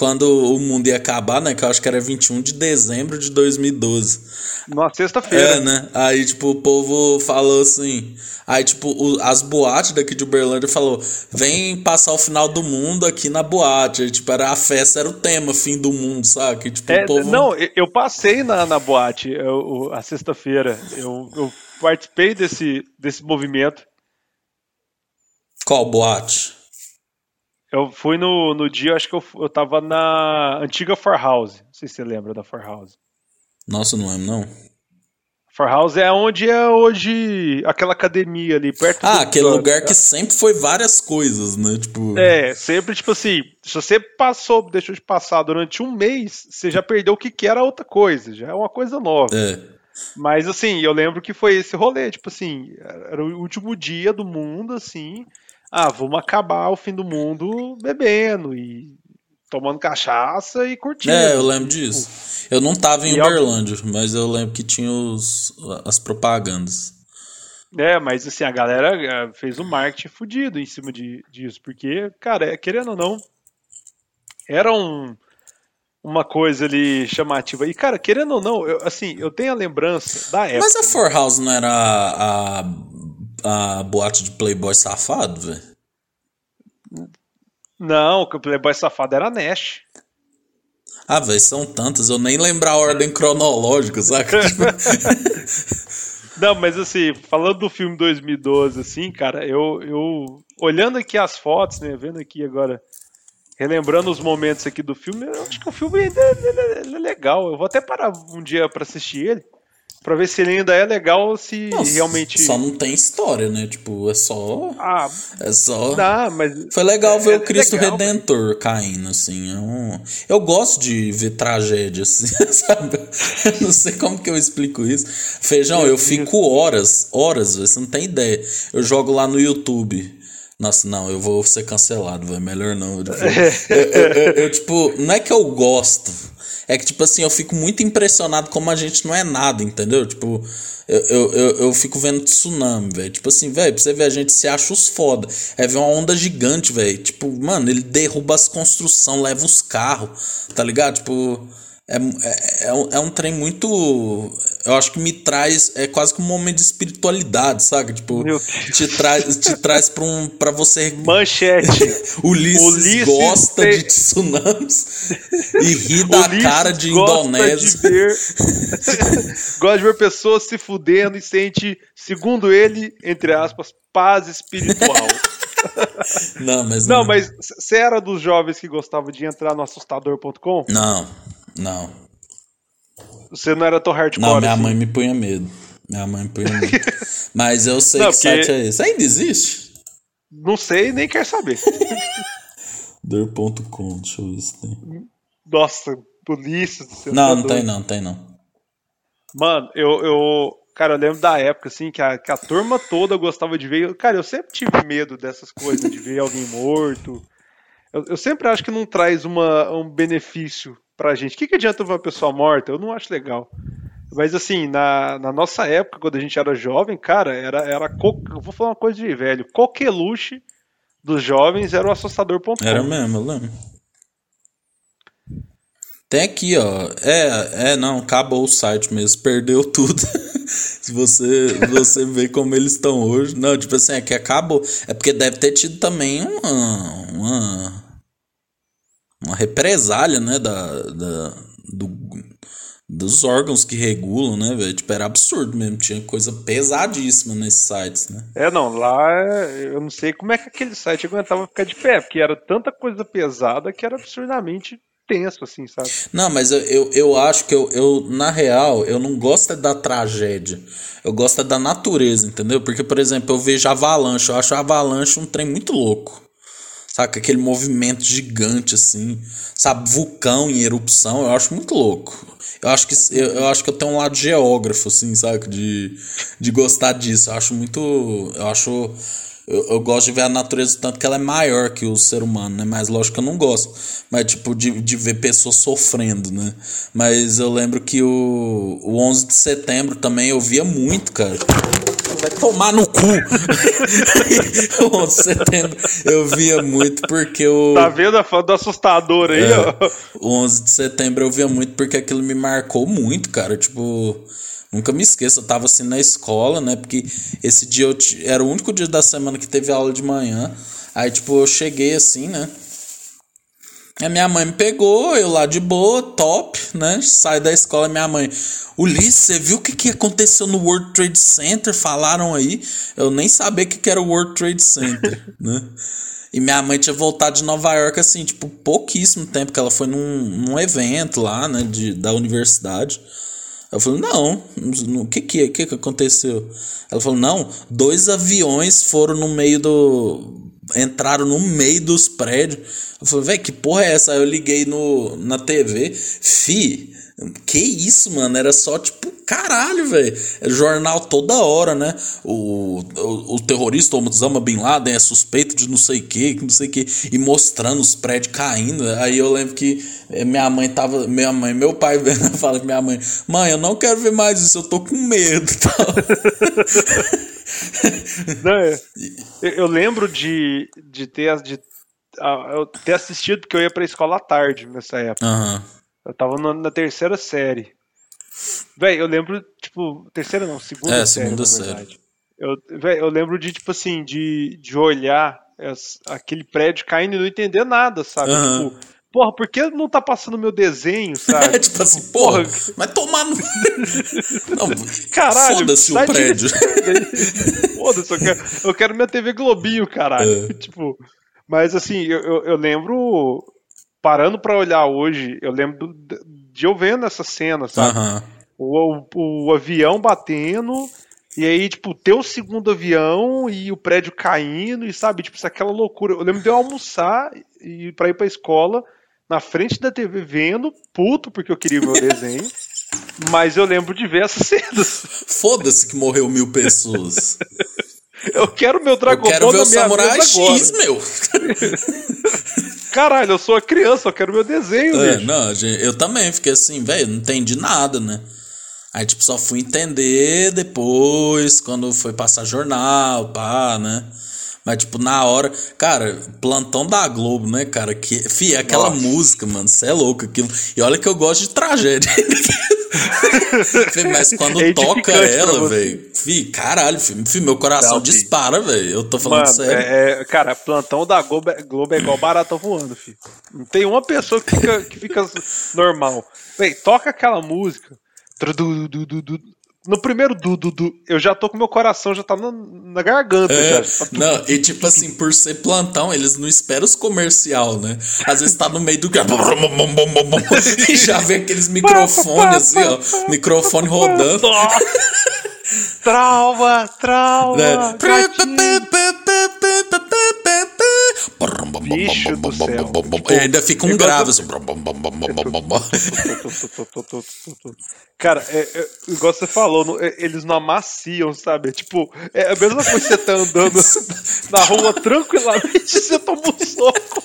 quando o mundo ia acabar, né? Que eu acho que era 21 de dezembro de 2012. Numa sexta-feira. É, né? Aí, tipo, o povo falou assim. Aí, tipo, o, as boates daqui de Uberlândia falou: vem passar o final do mundo aqui na boate. Aí, tipo, era a festa, era o tema, fim do mundo, sabe? tipo, é, povo... Não, eu passei na, na boate eu, a sexta-feira. Eu, eu participei desse, desse movimento. Qual boate? Eu fui no, no dia, acho que eu, eu tava na antiga For House. Não sei se você lembra da For House. Nossa, não lembro, não. For House é onde é hoje aquela academia ali, perto Ah, aquele lugar que sempre foi várias coisas, né? Tipo... É, sempre, tipo assim, se você passou, deixou de passar durante um mês, você já perdeu o que, que era outra coisa, já é uma coisa nova. É. Mas assim, eu lembro que foi esse rolê, tipo assim, era o último dia do mundo, assim ah, vamos acabar o fim do mundo bebendo e tomando cachaça e curtindo. É, eu lembro disso. Eu não tava em Uberlândia, mas eu lembro que tinha os, as propagandas. É, mas assim, a galera eh, fez um marketing fudido em cima de, disso, porque, cara, é, querendo ou não, era um, uma coisa ali chamativa. E, cara, querendo ou não, eu, assim, eu tenho a lembrança da época. Mas a Four House não era a, a, a boate de Playboy safado, velho? Não, o Playboy safado era a Nash. Ah, velho, são tantas, eu nem lembro a ordem cronológica, saca? Não, mas assim, falando do filme 2012, assim, cara, eu, eu olhando aqui as fotos, né, vendo aqui agora, relembrando os momentos aqui do filme, eu acho que o filme é, é, é legal. Eu vou até parar um dia para assistir ele. Pra ver se ele ainda é legal, se Nossa, realmente. Só não tem história, né? Tipo, é só. Ah. É só. Não, mas. Foi legal ver é, o Cristo legal, Redentor mas... caindo, assim. É um... Eu gosto de ver tragédia, assim, sabe? Eu não sei como que eu explico isso. Feijão, eu fico horas, horas, você não tem ideia. Eu jogo lá no YouTube. Nossa, não, eu vou ser cancelado, velho. Melhor não. Eu, eu, eu, eu, tipo, não é que eu gosto é que, tipo assim, eu fico muito impressionado como a gente não é nada, entendeu? Tipo, eu, eu, eu, eu fico vendo tsunami, velho. Tipo assim, velho, pra você ver, a gente se acha os foda. É ver uma onda gigante, velho. Tipo, mano, ele derruba as construções, leva os carros, tá ligado? Tipo. É, é, é, um, é um trem muito. Eu acho que me traz. É quase que um momento de espiritualidade, sabe? Tipo, te traz, te traz pra, um, pra você. Manchete. Ulisses, Ulisses gosta tem... de tsunamis e ri da Ulisses cara de Indonésia. De ver... gosta de ver pessoas se fudendo e sente, segundo ele, entre aspas, paz espiritual. não, mas não. Não, mas você era dos jovens que gostava de entrar no assustador.com? Não. Não. Você não era tão hardcore Não, minha assim. mãe me punha medo. Minha mãe me punha medo. Mas eu sei não, que porque... site é esse. Ainda existe? Não sei, nem quer saber. Dor.com, deixa eu ver se tem. Nossa, polícia. Não, não tem não, não tem não. Mano, eu, eu. Cara, eu lembro da época, assim, que a, que a turma toda gostava de ver. Cara, eu sempre tive medo dessas coisas, de ver alguém morto. Eu, eu sempre acho que não traz uma, um benefício pra gente. O que, que adianta uma pessoa morta? Eu não acho legal. Mas assim, na, na nossa época, quando a gente era jovem, cara, era, era co... eu vou falar uma coisa de velho, coqueluche dos jovens era o assustador.com. Era mesmo, eu lembro. Tem aqui, ó. É, é, não, acabou o site mesmo, perdeu tudo. Se você, você vê como eles estão hoje. Não, tipo assim, é que acabou. É porque deve ter tido também uma, uma uma represália, né, da, da do, dos órgãos que regulam, né, velho? Tipo, era absurdo mesmo, tinha coisa pesadíssima nesses sites, né? É, não, lá eu não sei como é que aquele site aguentava ficar de pé, porque era tanta coisa pesada que era absurdamente tenso, assim, sabe? Não, mas eu, eu, eu acho que eu, eu, na real, eu não gosto da tragédia. Eu gosto da natureza, entendeu? Porque, por exemplo, eu vejo avalanche, eu acho avalanche um trem muito louco. Saca? Aquele movimento gigante, assim. Sabe? Vulcão em erupção. Eu acho muito louco. Eu acho que, eu, eu acho que eu tenho um lado geógrafo, assim, sabe? De, de gostar disso. Eu acho muito. Eu acho. Eu, eu, gosto de ver a natureza tanto que ela é maior que o ser humano, né? Mas lógico que eu não gosto. Mas, tipo, de, de ver pessoas sofrendo, né? Mas eu lembro que o, o 11 de setembro também eu via muito, cara vai tomar no cu. o 11 de setembro eu via muito porque o. Tá vendo a foto do assustador aí, é, ó? O 11 de setembro eu via muito porque aquilo me marcou muito, cara. Tipo. Nunca me esqueço, eu tava assim na escola, né? Porque esse dia eu era o único dia da semana que teve aula de manhã. Aí, tipo, eu cheguei assim, né? A minha mãe me pegou, eu lá de boa, top, né? Sai da escola, minha mãe. Ulisses, você viu o que, que aconteceu no World Trade Center? Falaram aí. Eu nem sabia o que, que era o World Trade Center, né? E minha mãe tinha voltado de Nova York, assim, tipo, pouquíssimo tempo, que ela foi num, num evento lá, né, de, da universidade. Eu falei, não, o que que, que que aconteceu? Ela falou, não, dois aviões foram no meio do entraram no meio dos prédios. Eu falei, velho, que porra é essa? Aí eu liguei no, na TV. Fi, que isso, mano? Era só tipo, caralho, velho. É jornal toda hora, né? O, o, o terrorista Osama Bin Laden é suspeito de não sei o que, não sei o que. E mostrando os prédios caindo. Aí eu lembro que eh, minha mãe tava. Minha mãe, meu pai fala que minha mãe, mãe, eu não quero ver mais isso, eu tô com medo. Tal. Não, é. eu lembro de, de, ter, de eu ter assistido, porque eu ia pra escola à tarde nessa época. Uhum. Eu tava na, na terceira série. Véi, eu lembro, tipo, terceira não, segunda é, série. Segunda série. Eu, véi, eu lembro de, tipo assim, de, de olhar aquele prédio caindo e não entender nada, sabe? Uhum. Tipo, porra, por que não tá passando meu desenho, sabe? É, tipo assim, porra, mas tomar no. Não, caralho, foda-se o prédio. Foda-se, eu quero, eu quero minha TV Globinho, caralho. É. Tipo, mas assim, eu, eu, eu lembro, parando pra olhar hoje, eu lembro de eu vendo essa cena, sabe? Uhum. O, o, o avião batendo. E aí, tipo, ter o segundo avião e o prédio caindo, e sabe, tipo, isso é aquela loucura. Eu lembro de eu almoçar e pra ir pra escola, na frente da TV vendo, puto, porque eu queria o meu desenho. mas eu lembro de ver essas cenas. Foda-se que morreu mil pessoas. eu quero meu Dragon Ball. Eu quero ver o Samurai X, meu. Caralho, eu sou a criança, eu quero meu desenho, é, Não, eu também fiquei assim, velho, não entendi nada, né? Aí, tipo, só fui entender depois, quando foi passar jornal, pá, né? Mas, tipo, na hora. Cara, plantão da Globo, né, cara? Que, fi, aquela Nossa. música, mano, você é louco aquilo. E olha que eu gosto de tragédia. Mas quando é toca ela, velho. Fi, caralho, fi, fi, meu coração Não, dispara, velho. Eu tô falando Mano, sério. É, é, cara, plantão da Globo, é, Globo é igual barata voando, fi. Não tem uma pessoa que fica, que fica normal. Véi, toca aquela música. No primeiro du, du, du, eu já tô com meu coração, já tá na, na garganta. É, já, não, e tipo assim, por ser plantão, eles não esperam os comercial, né? Às vezes tá no meio do. e já vê aqueles microfones assim, ó. Microfone rodando. trauma, trauma. Né? Bicho do céu. E ainda fica um grave assim. Cara, é, é, igual você falou, é, eles não amaciam, sabe? Tipo, é a mesma coisa que você tá andando na rua tranquilamente e você toma um soco.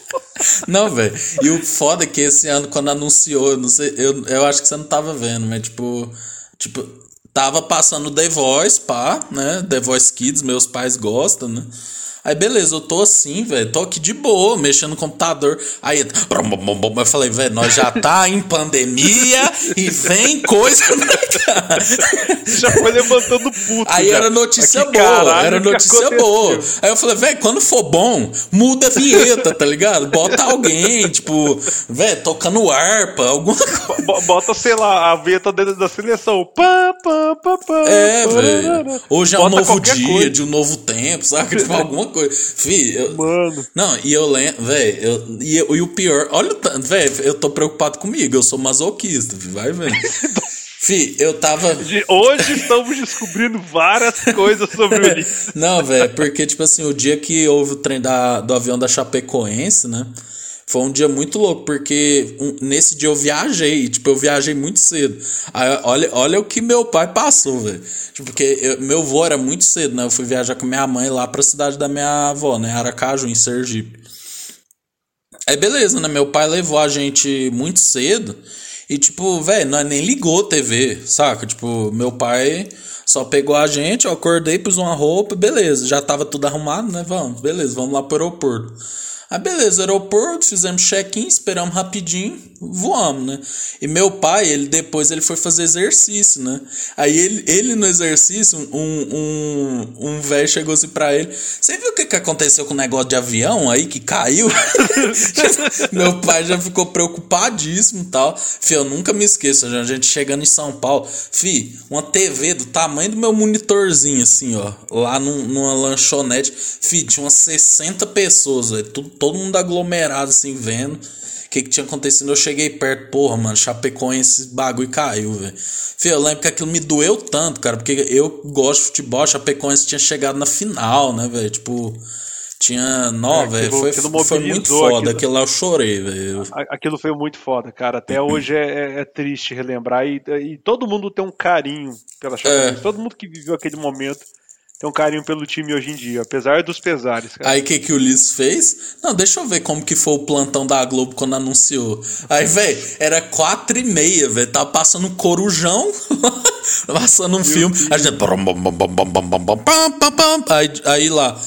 Não, velho. E o foda é que esse ano, quando anunciou, eu não sei, eu, eu acho que você não tava vendo, mas tipo. Tipo, tava passando The Voice, pá, né? The Voice Kids, meus pais gostam, né? Aí beleza, eu tô assim, velho, tô aqui de boa, mexendo no computador. Aí eu falei, velho, nós já tá em pandemia e vem coisa Já foi levantando puto. Aí já. era notícia Aqui, boa, caralho, era notícia boa. Aí eu falei, velho, quando for bom, muda a vinheta, tá ligado? Bota alguém, tipo, velho, tocando harpa, alguma coisa. Bota, sei lá, a vinheta da seleção. Pá, pá, pá, pá, é, velho. Hoje é um novo dia, coisa. de um novo tempo, sabe? Tipo, alguma coisa. Fih, eu, Mano. Não, e eu lembro, velho, e, e o pior, olha, velho, eu tô preocupado comigo, eu sou masoquista, vai vendo. Fih, eu tava. Hoje estamos descobrindo várias coisas sobre o Ulisses. Não, velho, porque, tipo assim, o dia que houve o trem da, do avião da Chapecoense, né? Foi um dia muito louco, porque um, nesse dia eu viajei, tipo, eu viajei muito cedo. Aí, olha, olha o que meu pai passou, velho. Tipo, porque eu, meu avô era muito cedo, né? Eu fui viajar com minha mãe lá pra cidade da minha avó, né? Aracaju, em Sergipe. Aí beleza, né? Meu pai levou a gente muito cedo. E, tipo, velho, nem ligou a TV, saca? Tipo, meu pai só pegou a gente, eu acordei, pus uma roupa, beleza. Já tava tudo arrumado, né? Vamos, beleza, vamos lá pro aeroporto. Aí beleza, aeroporto, fizemos check-in, esperamos rapidinho, voamos, né? E meu pai, ele depois ele foi fazer exercício, né? Aí ele, ele no exercício, um, um, um velho chegou assim pra ele: Você viu o que, que aconteceu com o negócio de avião aí que caiu? meu pai já ficou preocupadíssimo e tal. Fih, eu nunca me esqueço, a gente chegando em São Paulo, fi, uma TV do tamanho do meu monitorzinho, assim, ó, lá num, numa lanchonete, fi, tinha umas 60 pessoas, velho, tudo todo mundo aglomerado assim, vendo o que, que tinha acontecido. Eu cheguei perto, porra, mano, Chapecoense, esse bagulho caiu, velho. Eu lembro que aquilo me doeu tanto, cara, porque eu gosto de futebol, Chapecoense tinha chegado na final, né, velho? Tipo, tinha. Não, é, velho, foi, foi muito foda. Aquilo, aquilo lá eu chorei, velho. Aquilo foi muito foda, cara. Até hoje é, é, é, triste relembrar. E, e todo mundo tem um carinho pela Chapecoense. É. Todo mundo que viveu aquele momento tem um carinho pelo time hoje em dia, apesar dos pesares. Cara. Aí o que, que o Liz fez? Não, deixa eu ver como que foi o plantão da Globo quando anunciou. Aí, velho, era quatro e meia, velho. Tava passando um corujão Passando um filme, a gente. Aí, aí lá,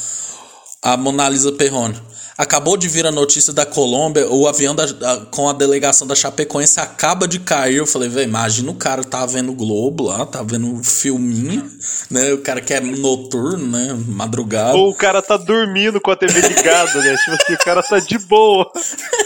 a Mona Lisa Perrone. Acabou de vir a notícia da Colômbia, o avião da, a, com a delegação da Chapecoense acaba de cair. Eu falei, velho, imagina o cara tá vendo Globo lá, tá vendo um filminho, né? O cara que é noturno, né? Madrugada. Ou o cara tá dormindo com a TV ligada, né? Tipo assim, o cara tá de boa,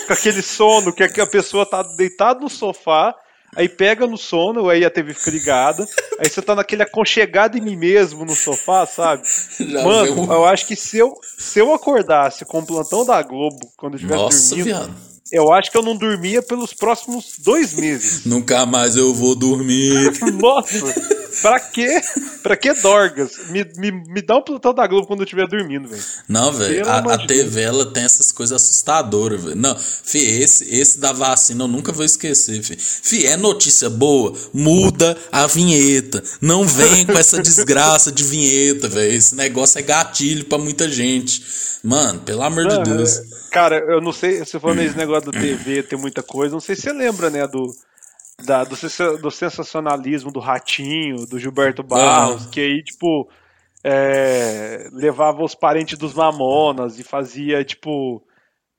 com aquele sono que a pessoa tá deitada no sofá aí pega no sono, aí a TV fica ligada, aí você tá naquele aconchegado em mim mesmo no sofá, sabe? Já Mano, viu? eu acho que se eu, se eu acordasse com o plantão da Globo quando eu estivesse dormindo. Viado eu acho que eu não dormia pelos próximos dois meses. Nunca mais eu vou dormir. Nossa, pra quê? Pra que Dorgas? Me, me, me dá um plantão da Globo quando eu estiver dormindo, velho. Não, velho, a, a TV ela tem essas coisas assustadoras, velho. Não, fi, esse, esse da vacina eu nunca vou esquecer, fi. Fi, é notícia boa, muda a vinheta. Não vem com essa desgraça de vinheta, velho. Esse negócio é gatilho pra muita gente. Mano, pelo amor não, de Deus. É... Cara, eu não sei, se for nesse negócio da TV, tem muita coisa, não sei se você lembra, né, do, da, do, do sensacionalismo do Ratinho, do Gilberto Barros, que aí, tipo, é, levava os parentes dos Mamonas e fazia, tipo,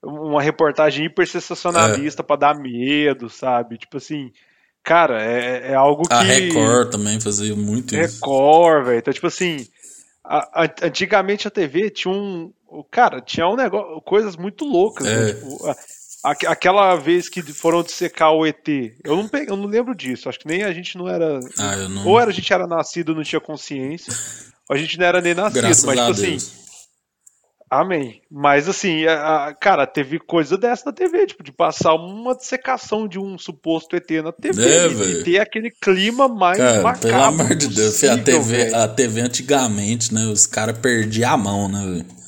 uma reportagem hiper sensacionalista é. para dar medo, sabe? Tipo assim, cara, é, é algo que. A Record também fazia muito isso. Record, velho. Então, tipo assim, a, a, antigamente a TV tinha um, Cara, tinha um negócio, coisas muito loucas, né? é. né? Tipo, a, aquela vez que foram dissecar o ET, eu não, eu não lembro disso. Acho que nem a gente não era. Ah, não... Ou era, a gente era nascido e não tinha consciência, ou a gente não era nem nascido. Graças mas, tipo assim. Deus. Amém. Mas assim, a, a, cara, teve coisa dessa na TV, tipo, de passar uma dissecação de um suposto ET na TV. É, e ter aquele clima mais cara, macabro. Pelo amor de Deus, a TV, a TV antigamente, né? Os caras perdiam a mão, né, velho?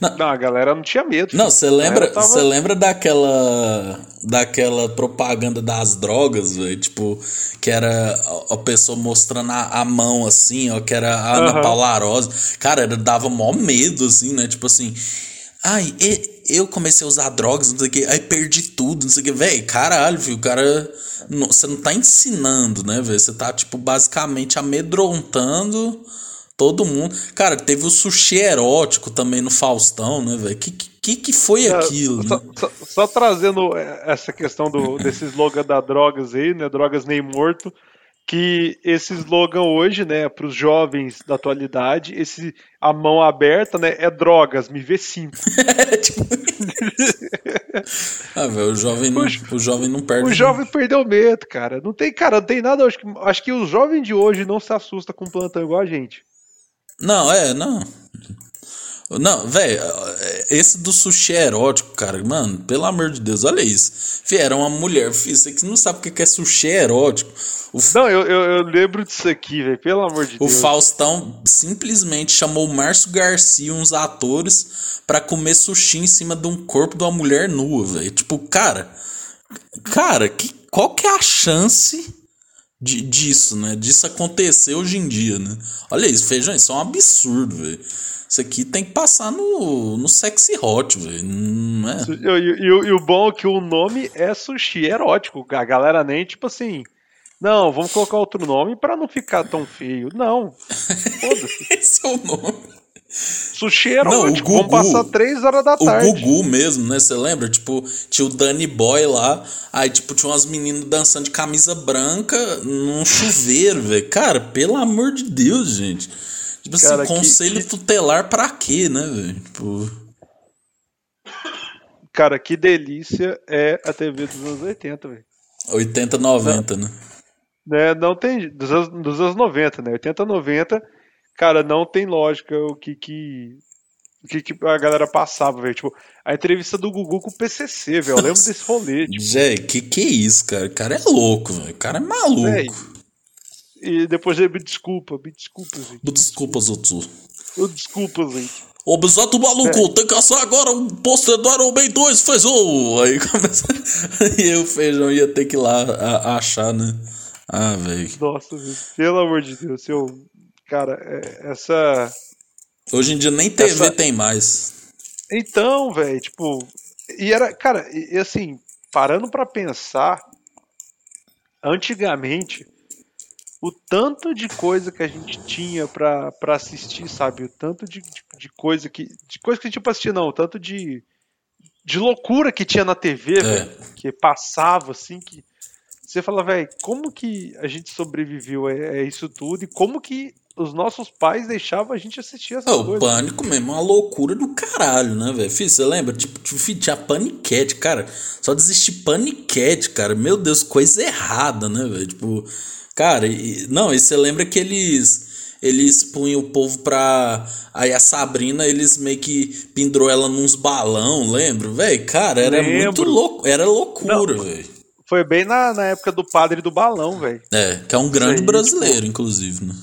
Não, não, a galera não tinha medo. Não, você lembra, tava... lembra daquela daquela propaganda das drogas, velho? Tipo, que era a pessoa mostrando a, a mão assim, ó, que era a Ana uhum. Paula. Cara, era, dava mó medo assim, né? Tipo assim, ai, eu comecei a usar drogas, não sei o que, aí perdi tudo, não sei o que, velho, caralho, viu, o cara, você não tá ensinando, né, velho? Você tá tipo basicamente amedrontando Todo mundo. Cara, teve o sushi erótico também no Faustão, né, velho? Que, que que foi é, aquilo? Só, né? só, só, trazendo essa questão do, desse slogan da drogas aí, né? Drogas nem morto. Que esse slogan hoje, né, para os jovens da atualidade, esse a mão aberta, né, é drogas, me vê cinco. tipo... ah, velho, o jovem não, o, o jovem não perde. O jovem perdeu medo, cara. Não tem, cara, não tem nada. Acho que, acho que os jovens de hoje não se assustam com plantão igual a gente. Não, é, não. Não, velho, esse do sushi é erótico, cara, mano, pelo amor de Deus, olha isso. Fih, era uma mulher, filho, você que não sabe o que é sushi erótico. O... Não, eu, eu, eu, lembro disso aqui, velho, pelo amor de o Deus. O Faustão simplesmente chamou o Márcio Garcia, uns atores, para comer sushi em cima de um corpo de uma mulher nua, velho. Tipo, cara, cara, que, qual que é a chance de, disso, né? Disso acontecer hoje em dia, né? Olha isso, feijão, isso é um absurdo, velho. Isso aqui tem que passar no, no sexy hot, velho. É? E, e, e, o bom é que o nome é sushi erótico. A galera nem, tipo assim. Não, vamos colocar outro nome para não ficar tão feio. Não. Esse é o nome. Sushi erótico, não, o Gugu, vão passar três horas da tarde. O Gugu mesmo, né? Você lembra? Tipo, tinha o Danny Boy lá, aí tipo, tinha umas meninas dançando de camisa branca num chuveiro, velho. Cara, pelo amor de Deus, gente. Tipo assim, Cara, conselho que, tutelar pra quê, né, velho? Tipo... Cara, que delícia é a TV dos anos 80, velho. 80, 90, não, né? né? Não tem. Dos anos, dos anos 90, né? 80, 90 cara, não tem lógica o que que, o que, que a galera passava, velho. Tipo, a entrevista do Gugu com o PCC, velho. Eu lembro desse rolê. Tipo. Zé, que que é isso, cara? O cara é louco, velho. O cara é maluco. Véio, e depois ele me desculpa, me desculpa, gente. Me desculpa, Zutu. Desculpa, gente. Ô, bisato maluco, é. tem que caçar agora um pôster do Iron Man 2, feijão! Aí começa. e o feijão ia ter que ir lá a, a achar, né? Ah, velho. Nossa, pelo amor de Deus, eu Cara, é, essa. Hoje em dia nem TV essa... tem mais. Então, velho, tipo. E era. Cara, e assim, parando para pensar, antigamente, o tanto de coisa que a gente tinha pra, pra assistir, sabe? O tanto de, de, de coisa que. De coisa que a gente tinha pra assistir, não. O tanto de. De loucura que tinha na TV, É. velho. Que passava, assim, que. Você fala, velho, como que a gente sobreviveu a, a isso tudo e como que os nossos pais deixavam a gente assistir essas É, o coisas? pânico mesmo é uma loucura do caralho, né, velho? Filho, você lembra? Tipo, tipo, tinha paniquete, cara. Só desistir paniquete, cara. Meu Deus, coisa errada, né, velho? Tipo, cara, e- não, e você lembra que eles. Eles punham o povo pra. Aí a Sabrina, eles meio que pendurou ela nos balão, lembra? Velho, cara, era muito Lembro. louco. Era loucura, velho. Foi bem na, na época do padre do balão, velho. É, que é um grande aí, brasileiro, inclusive, né?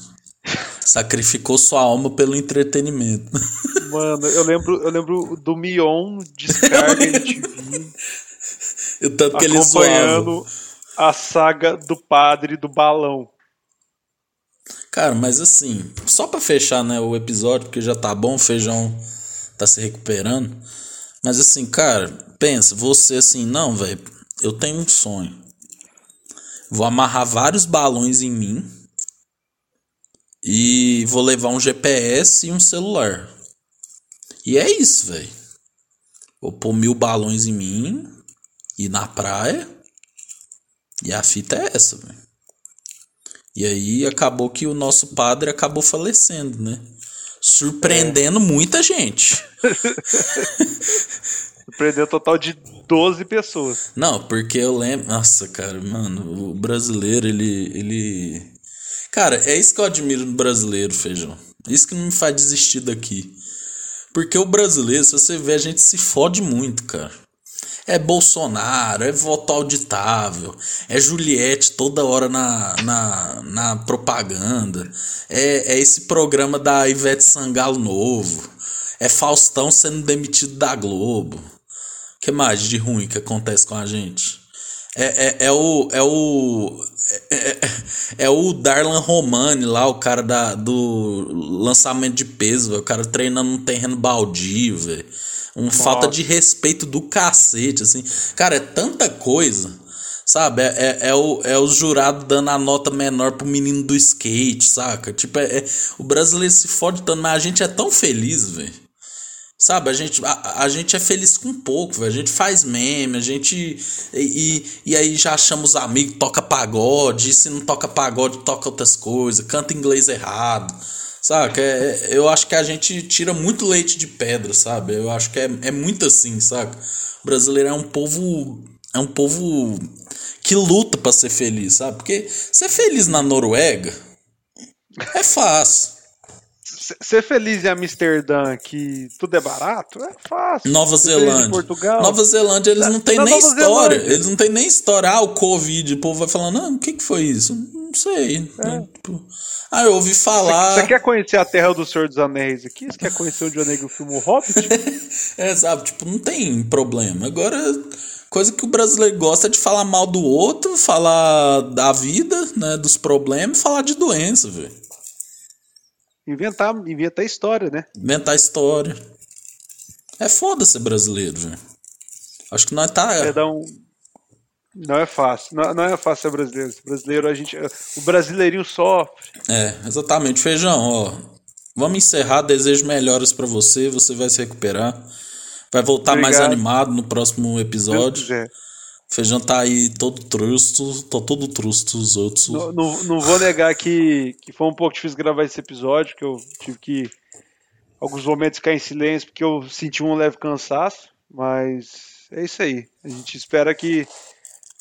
Sacrificou sua alma pelo entretenimento. Mano, eu lembro, eu lembro do Mion descarga MTV tanto que ele acompanhando a saga do padre do balão. Cara, mas assim, só pra fechar, né, o episódio, porque já tá bom, o feijão tá se recuperando. Mas assim, cara, pensa, você assim, não, velho, eu tenho um sonho. Vou amarrar vários balões em mim e vou levar um GPS e um celular. E é isso, velho. Vou pôr mil balões em mim, ir na praia. E a fita é essa, velho. E aí acabou que o nosso padre acabou falecendo, né? Surpreendendo muita gente. Prendeu um total de 12 pessoas. Não, porque eu lembro. Nossa, cara, mano, o brasileiro, ele. ele... Cara, é isso que eu admiro no brasileiro, feijão. Isso que não me faz desistir daqui. Porque o brasileiro, se você ver, a gente se fode muito, cara. É Bolsonaro, é voto auditável, é Juliette toda hora na, na, na propaganda, é, é esse programa da Ivete Sangalo novo, é Faustão sendo demitido da Globo. Que mais de ruim que acontece com a gente? É, é, é o. É o. É, é- é o Darlan Romani lá, o cara da, do lançamento de peso, velho, o cara treinando num terreno baldio, velho. Um falta de respeito do cacete, assim. Cara, é tanta coisa, sabe? É, é, é, o, é os jurados dando a nota menor pro menino do skate, saca? Tipo, é, é- o brasileiro se fode tanto, mas a gente é tão feliz, velho. Sabe, a gente, a, a gente é feliz com pouco, velho. A gente faz meme, a gente. E, e, e aí já chama os amigos, toca pagode. E se não toca pagode, toca outras coisas, canta inglês errado. Saca? É, é- eu acho que a gente tira muito leite de pedra, sabe? Eu acho que é, é muito assim, saca? O brasileiro é um povo. É um povo que luta pra ser feliz, sabe? Porque ser feliz na Noruega é fácil. Ser feliz em Amsterdã, que tudo é barato, é fácil. Nova Ser Zelândia. Portugal. Nova Zelândia, eles não têm nem Nova história. Zelândia. Eles não têm nem história. Ah, o Covid. O povo vai falando, não, o que, que foi isso? Não sei. né? Tipo, ah, eu ouvi falar. Você quer conhecer a Terra do Senhor dos Anéis aqui? Você quer conhecer onde o Negro filmou Hobbit? É, sabe? Tipo, não tem problema. Agora, coisa que o brasileiro gosta é de falar mal do outro, falar da vida, né? Dos problemas, falar de doença, velho. Inventar, inventar história, né? Inventar história. É foda ser brasileiro, velho. Acho que nós tá. Não é fácil. Não, não é fácil ser brasileiro. Ser brasileiro, a gente. O brasileirinho sofre. É, exatamente. Feijão, ó. Vamos encerrar. Desejo melhoras pra você. Você vai se recuperar. Vai voltar mais Obrigado. animado no próximo Deus episódio. quiser. Feijão tá aí todo trusto. Tô todo trusto os outros. Não, não, não vou negar que, que foi um pouco difícil gravar esse episódio, que eu tive que, alguns momentos, ficar em silêncio, porque eu senti um leve cansaço, mas é isso aí. A gente espera que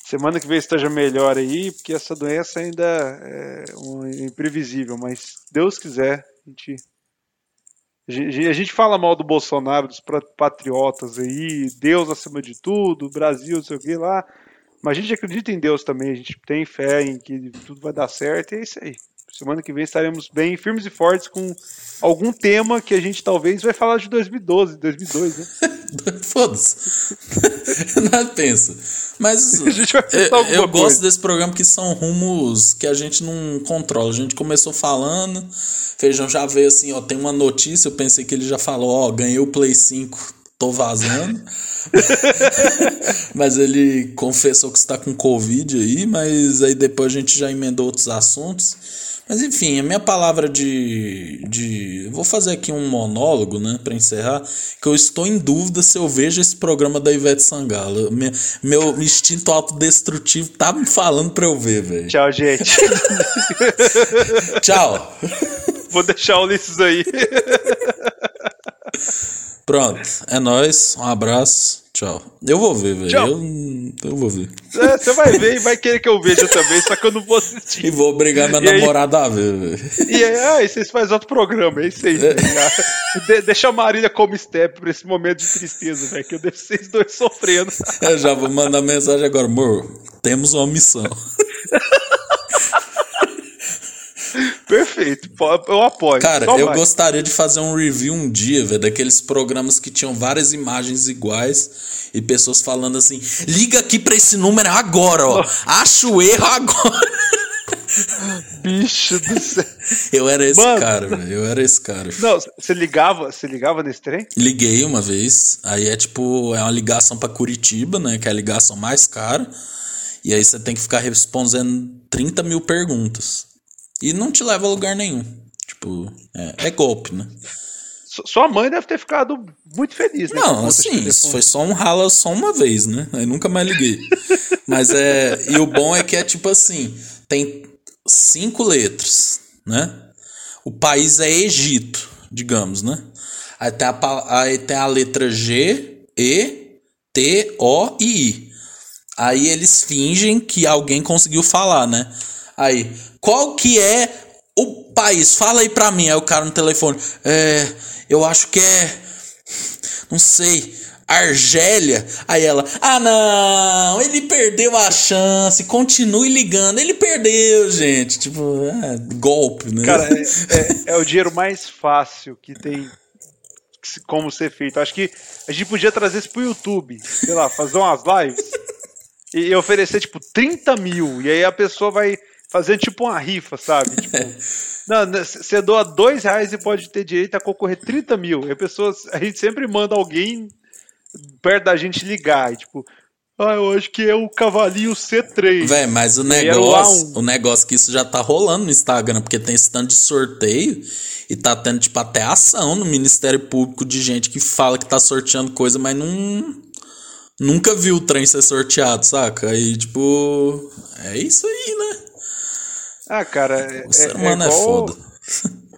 semana que vem esteja melhor aí, porque essa doença ainda é um- imprevisível, mas Deus quiser, a gente, a gente, fala mal do Bolsonaro, dos patriotas aí, Deus acima de tudo, Brasil, não sei o que lá, mas a gente acredita em Deus também, a gente tem fé em que tudo vai dar certo, e é isso aí. Semana que vem estaremos bem firmes e fortes com algum tema que a gente talvez vai falar de 2012, 2002, né? Foda-se. Nada pensa. Mas eu, eu gosto desse programa que são rumos que a gente não controla. A gente começou falando, Feijão já veio assim, ó, tem uma notícia, eu pensei que ele já falou, ó, ganhei o Play 5. tô vazando. mas ele confessou que está com Covid aí, mas aí depois a gente já emendou outros assuntos. Mas enfim, a minha palavra de. de vou fazer aqui um monólogo, né, para encerrar, que eu estou em dúvida se eu vejo esse programa da Ivete Sangalo. Meu, meu instinto autodestrutivo tá me falando pra eu ver, velho. Tchau, gente. Tchau. Vou deixar o Ulisses aí. Pronto, é nóis. Um abraço. Tchau. Eu vou ver, velho. Eu, eu vou ver. É, você vai ver e vai querer que eu veja também, só que eu não vou assistir. E vou obrigar minha e namorada aí... a ver, velho. E aí, ah, vocês fazem outro programa, é isso aí. É. De, deixa a Marília como step pra esse momento de tristeza, velho, que eu deixo vocês dois sofrendo. Eu já vou mandar mensagem agora, amor. Temos uma missão. Perfeito, eu apoio. Cara, Só eu gostaria de fazer um review um dia, velho, daqueles programas que tinham várias imagens iguais e pessoas falando assim: liga aqui pra esse número agora, ó. Acha o erro agora. Bicho do céu. Eu era esse Mano. cara, velho. Eu era esse cara. Não, você ligava, você ligava nesse trem? Liguei uma vez. Aí é tipo, é uma ligação para Curitiba, né? Que é a ligação mais cara. E aí você tem que ficar respondendo 30 mil perguntas. E não te leva a lugar nenhum. Tipo, é, é golpe, né? Sua mãe deve ter ficado muito feliz, né? Não, assim, isso foi só um rala só uma vez, né? Aí nunca mais liguei. Mas é. E o bom é que é tipo assim: tem cinco letras, né? O país é Egito, digamos, né? Aí tem a, aí tem a letra G, E, T, O e I. Aí eles fingem que alguém conseguiu falar, né? Aí, qual que é o país? Fala aí pra mim. Aí o cara no telefone, é, eu acho que é, não sei, Argélia. Aí ela, ah não, ele perdeu a chance, continue ligando. Ele perdeu, gente. Tipo, é, golpe, né? Cara, é, é, é o dinheiro mais fácil que tem como ser feito. Acho que a gente podia trazer isso pro YouTube, sei lá, fazer umas lives e oferecer tipo 30 mil. E aí a pessoa vai fazendo tipo uma rifa, sabe? Tipo, não, né, você doa dois reais e pode ter direito a concorrer 30 mil. E a pessoa, a gente sempre manda alguém perto da gente ligar. E, tipo, ah, eu acho que é o cavalinho C3. Véi, mas o negócio, o negócio que isso já tá rolando no Instagram, porque tem esse tanto de sorteio e tá tendo, tipo, até ação no Ministério Público de gente que fala que tá sorteando coisa, mas não. Nunca viu o trem ser sorteado, saca? Aí, tipo. É isso aí, né? Ah, cara. O ser é, humano é, é, igual... é foda.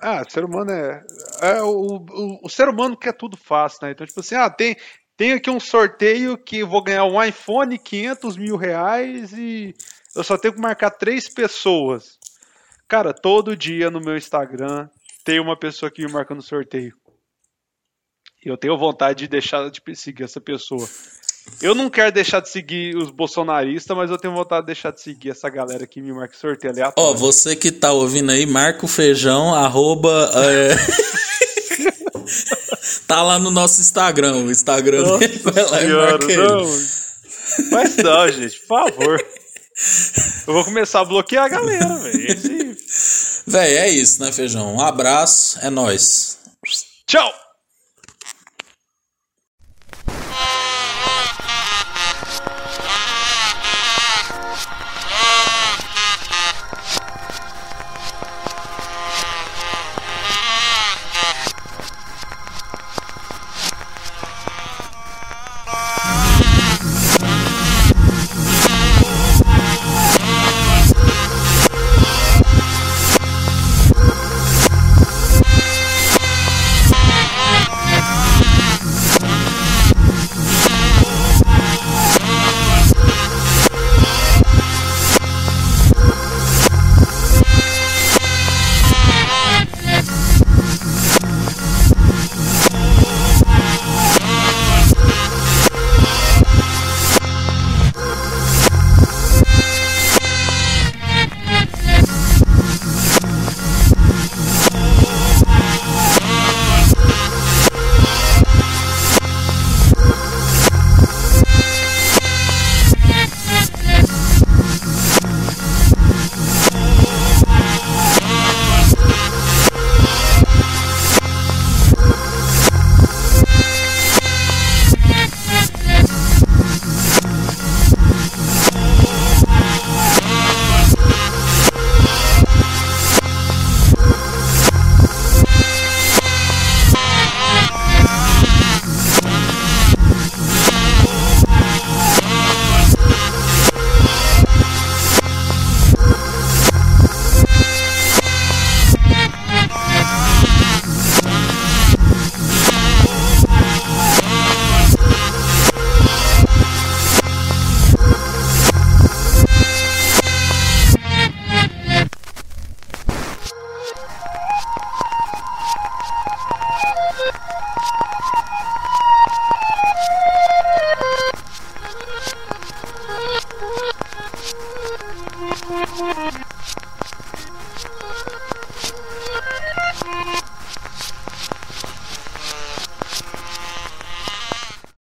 Ah, o ser humano é. é o, o, o, ser humano quer tudo fácil, né? Então, tipo assim, ah, tem, tem aqui um sorteio que eu vou ganhar um iPhone 500 mil reais e eu só tenho que marcar três pessoas. Cara, todo dia no meu Instagram tem uma pessoa que me marca no sorteio. E eu tenho vontade de deixar de seguir essa pessoa. Eu não quero deixar de seguir os bolsonaristas, mas eu tenho vontade de deixar de seguir essa galera que me marca sorteio aleatório. Ó, oh, você que tá ouvindo aí, marca o feijão, arroba. É... tá lá no nosso Instagram, o Instagram Nossa dele. Vai lá senhora, e marca não. Mas não, gente, por favor. Eu vou começar a bloquear a galera, velho. Esse... Véi, é isso, né, feijão? Um abraço, é nós. Tchau!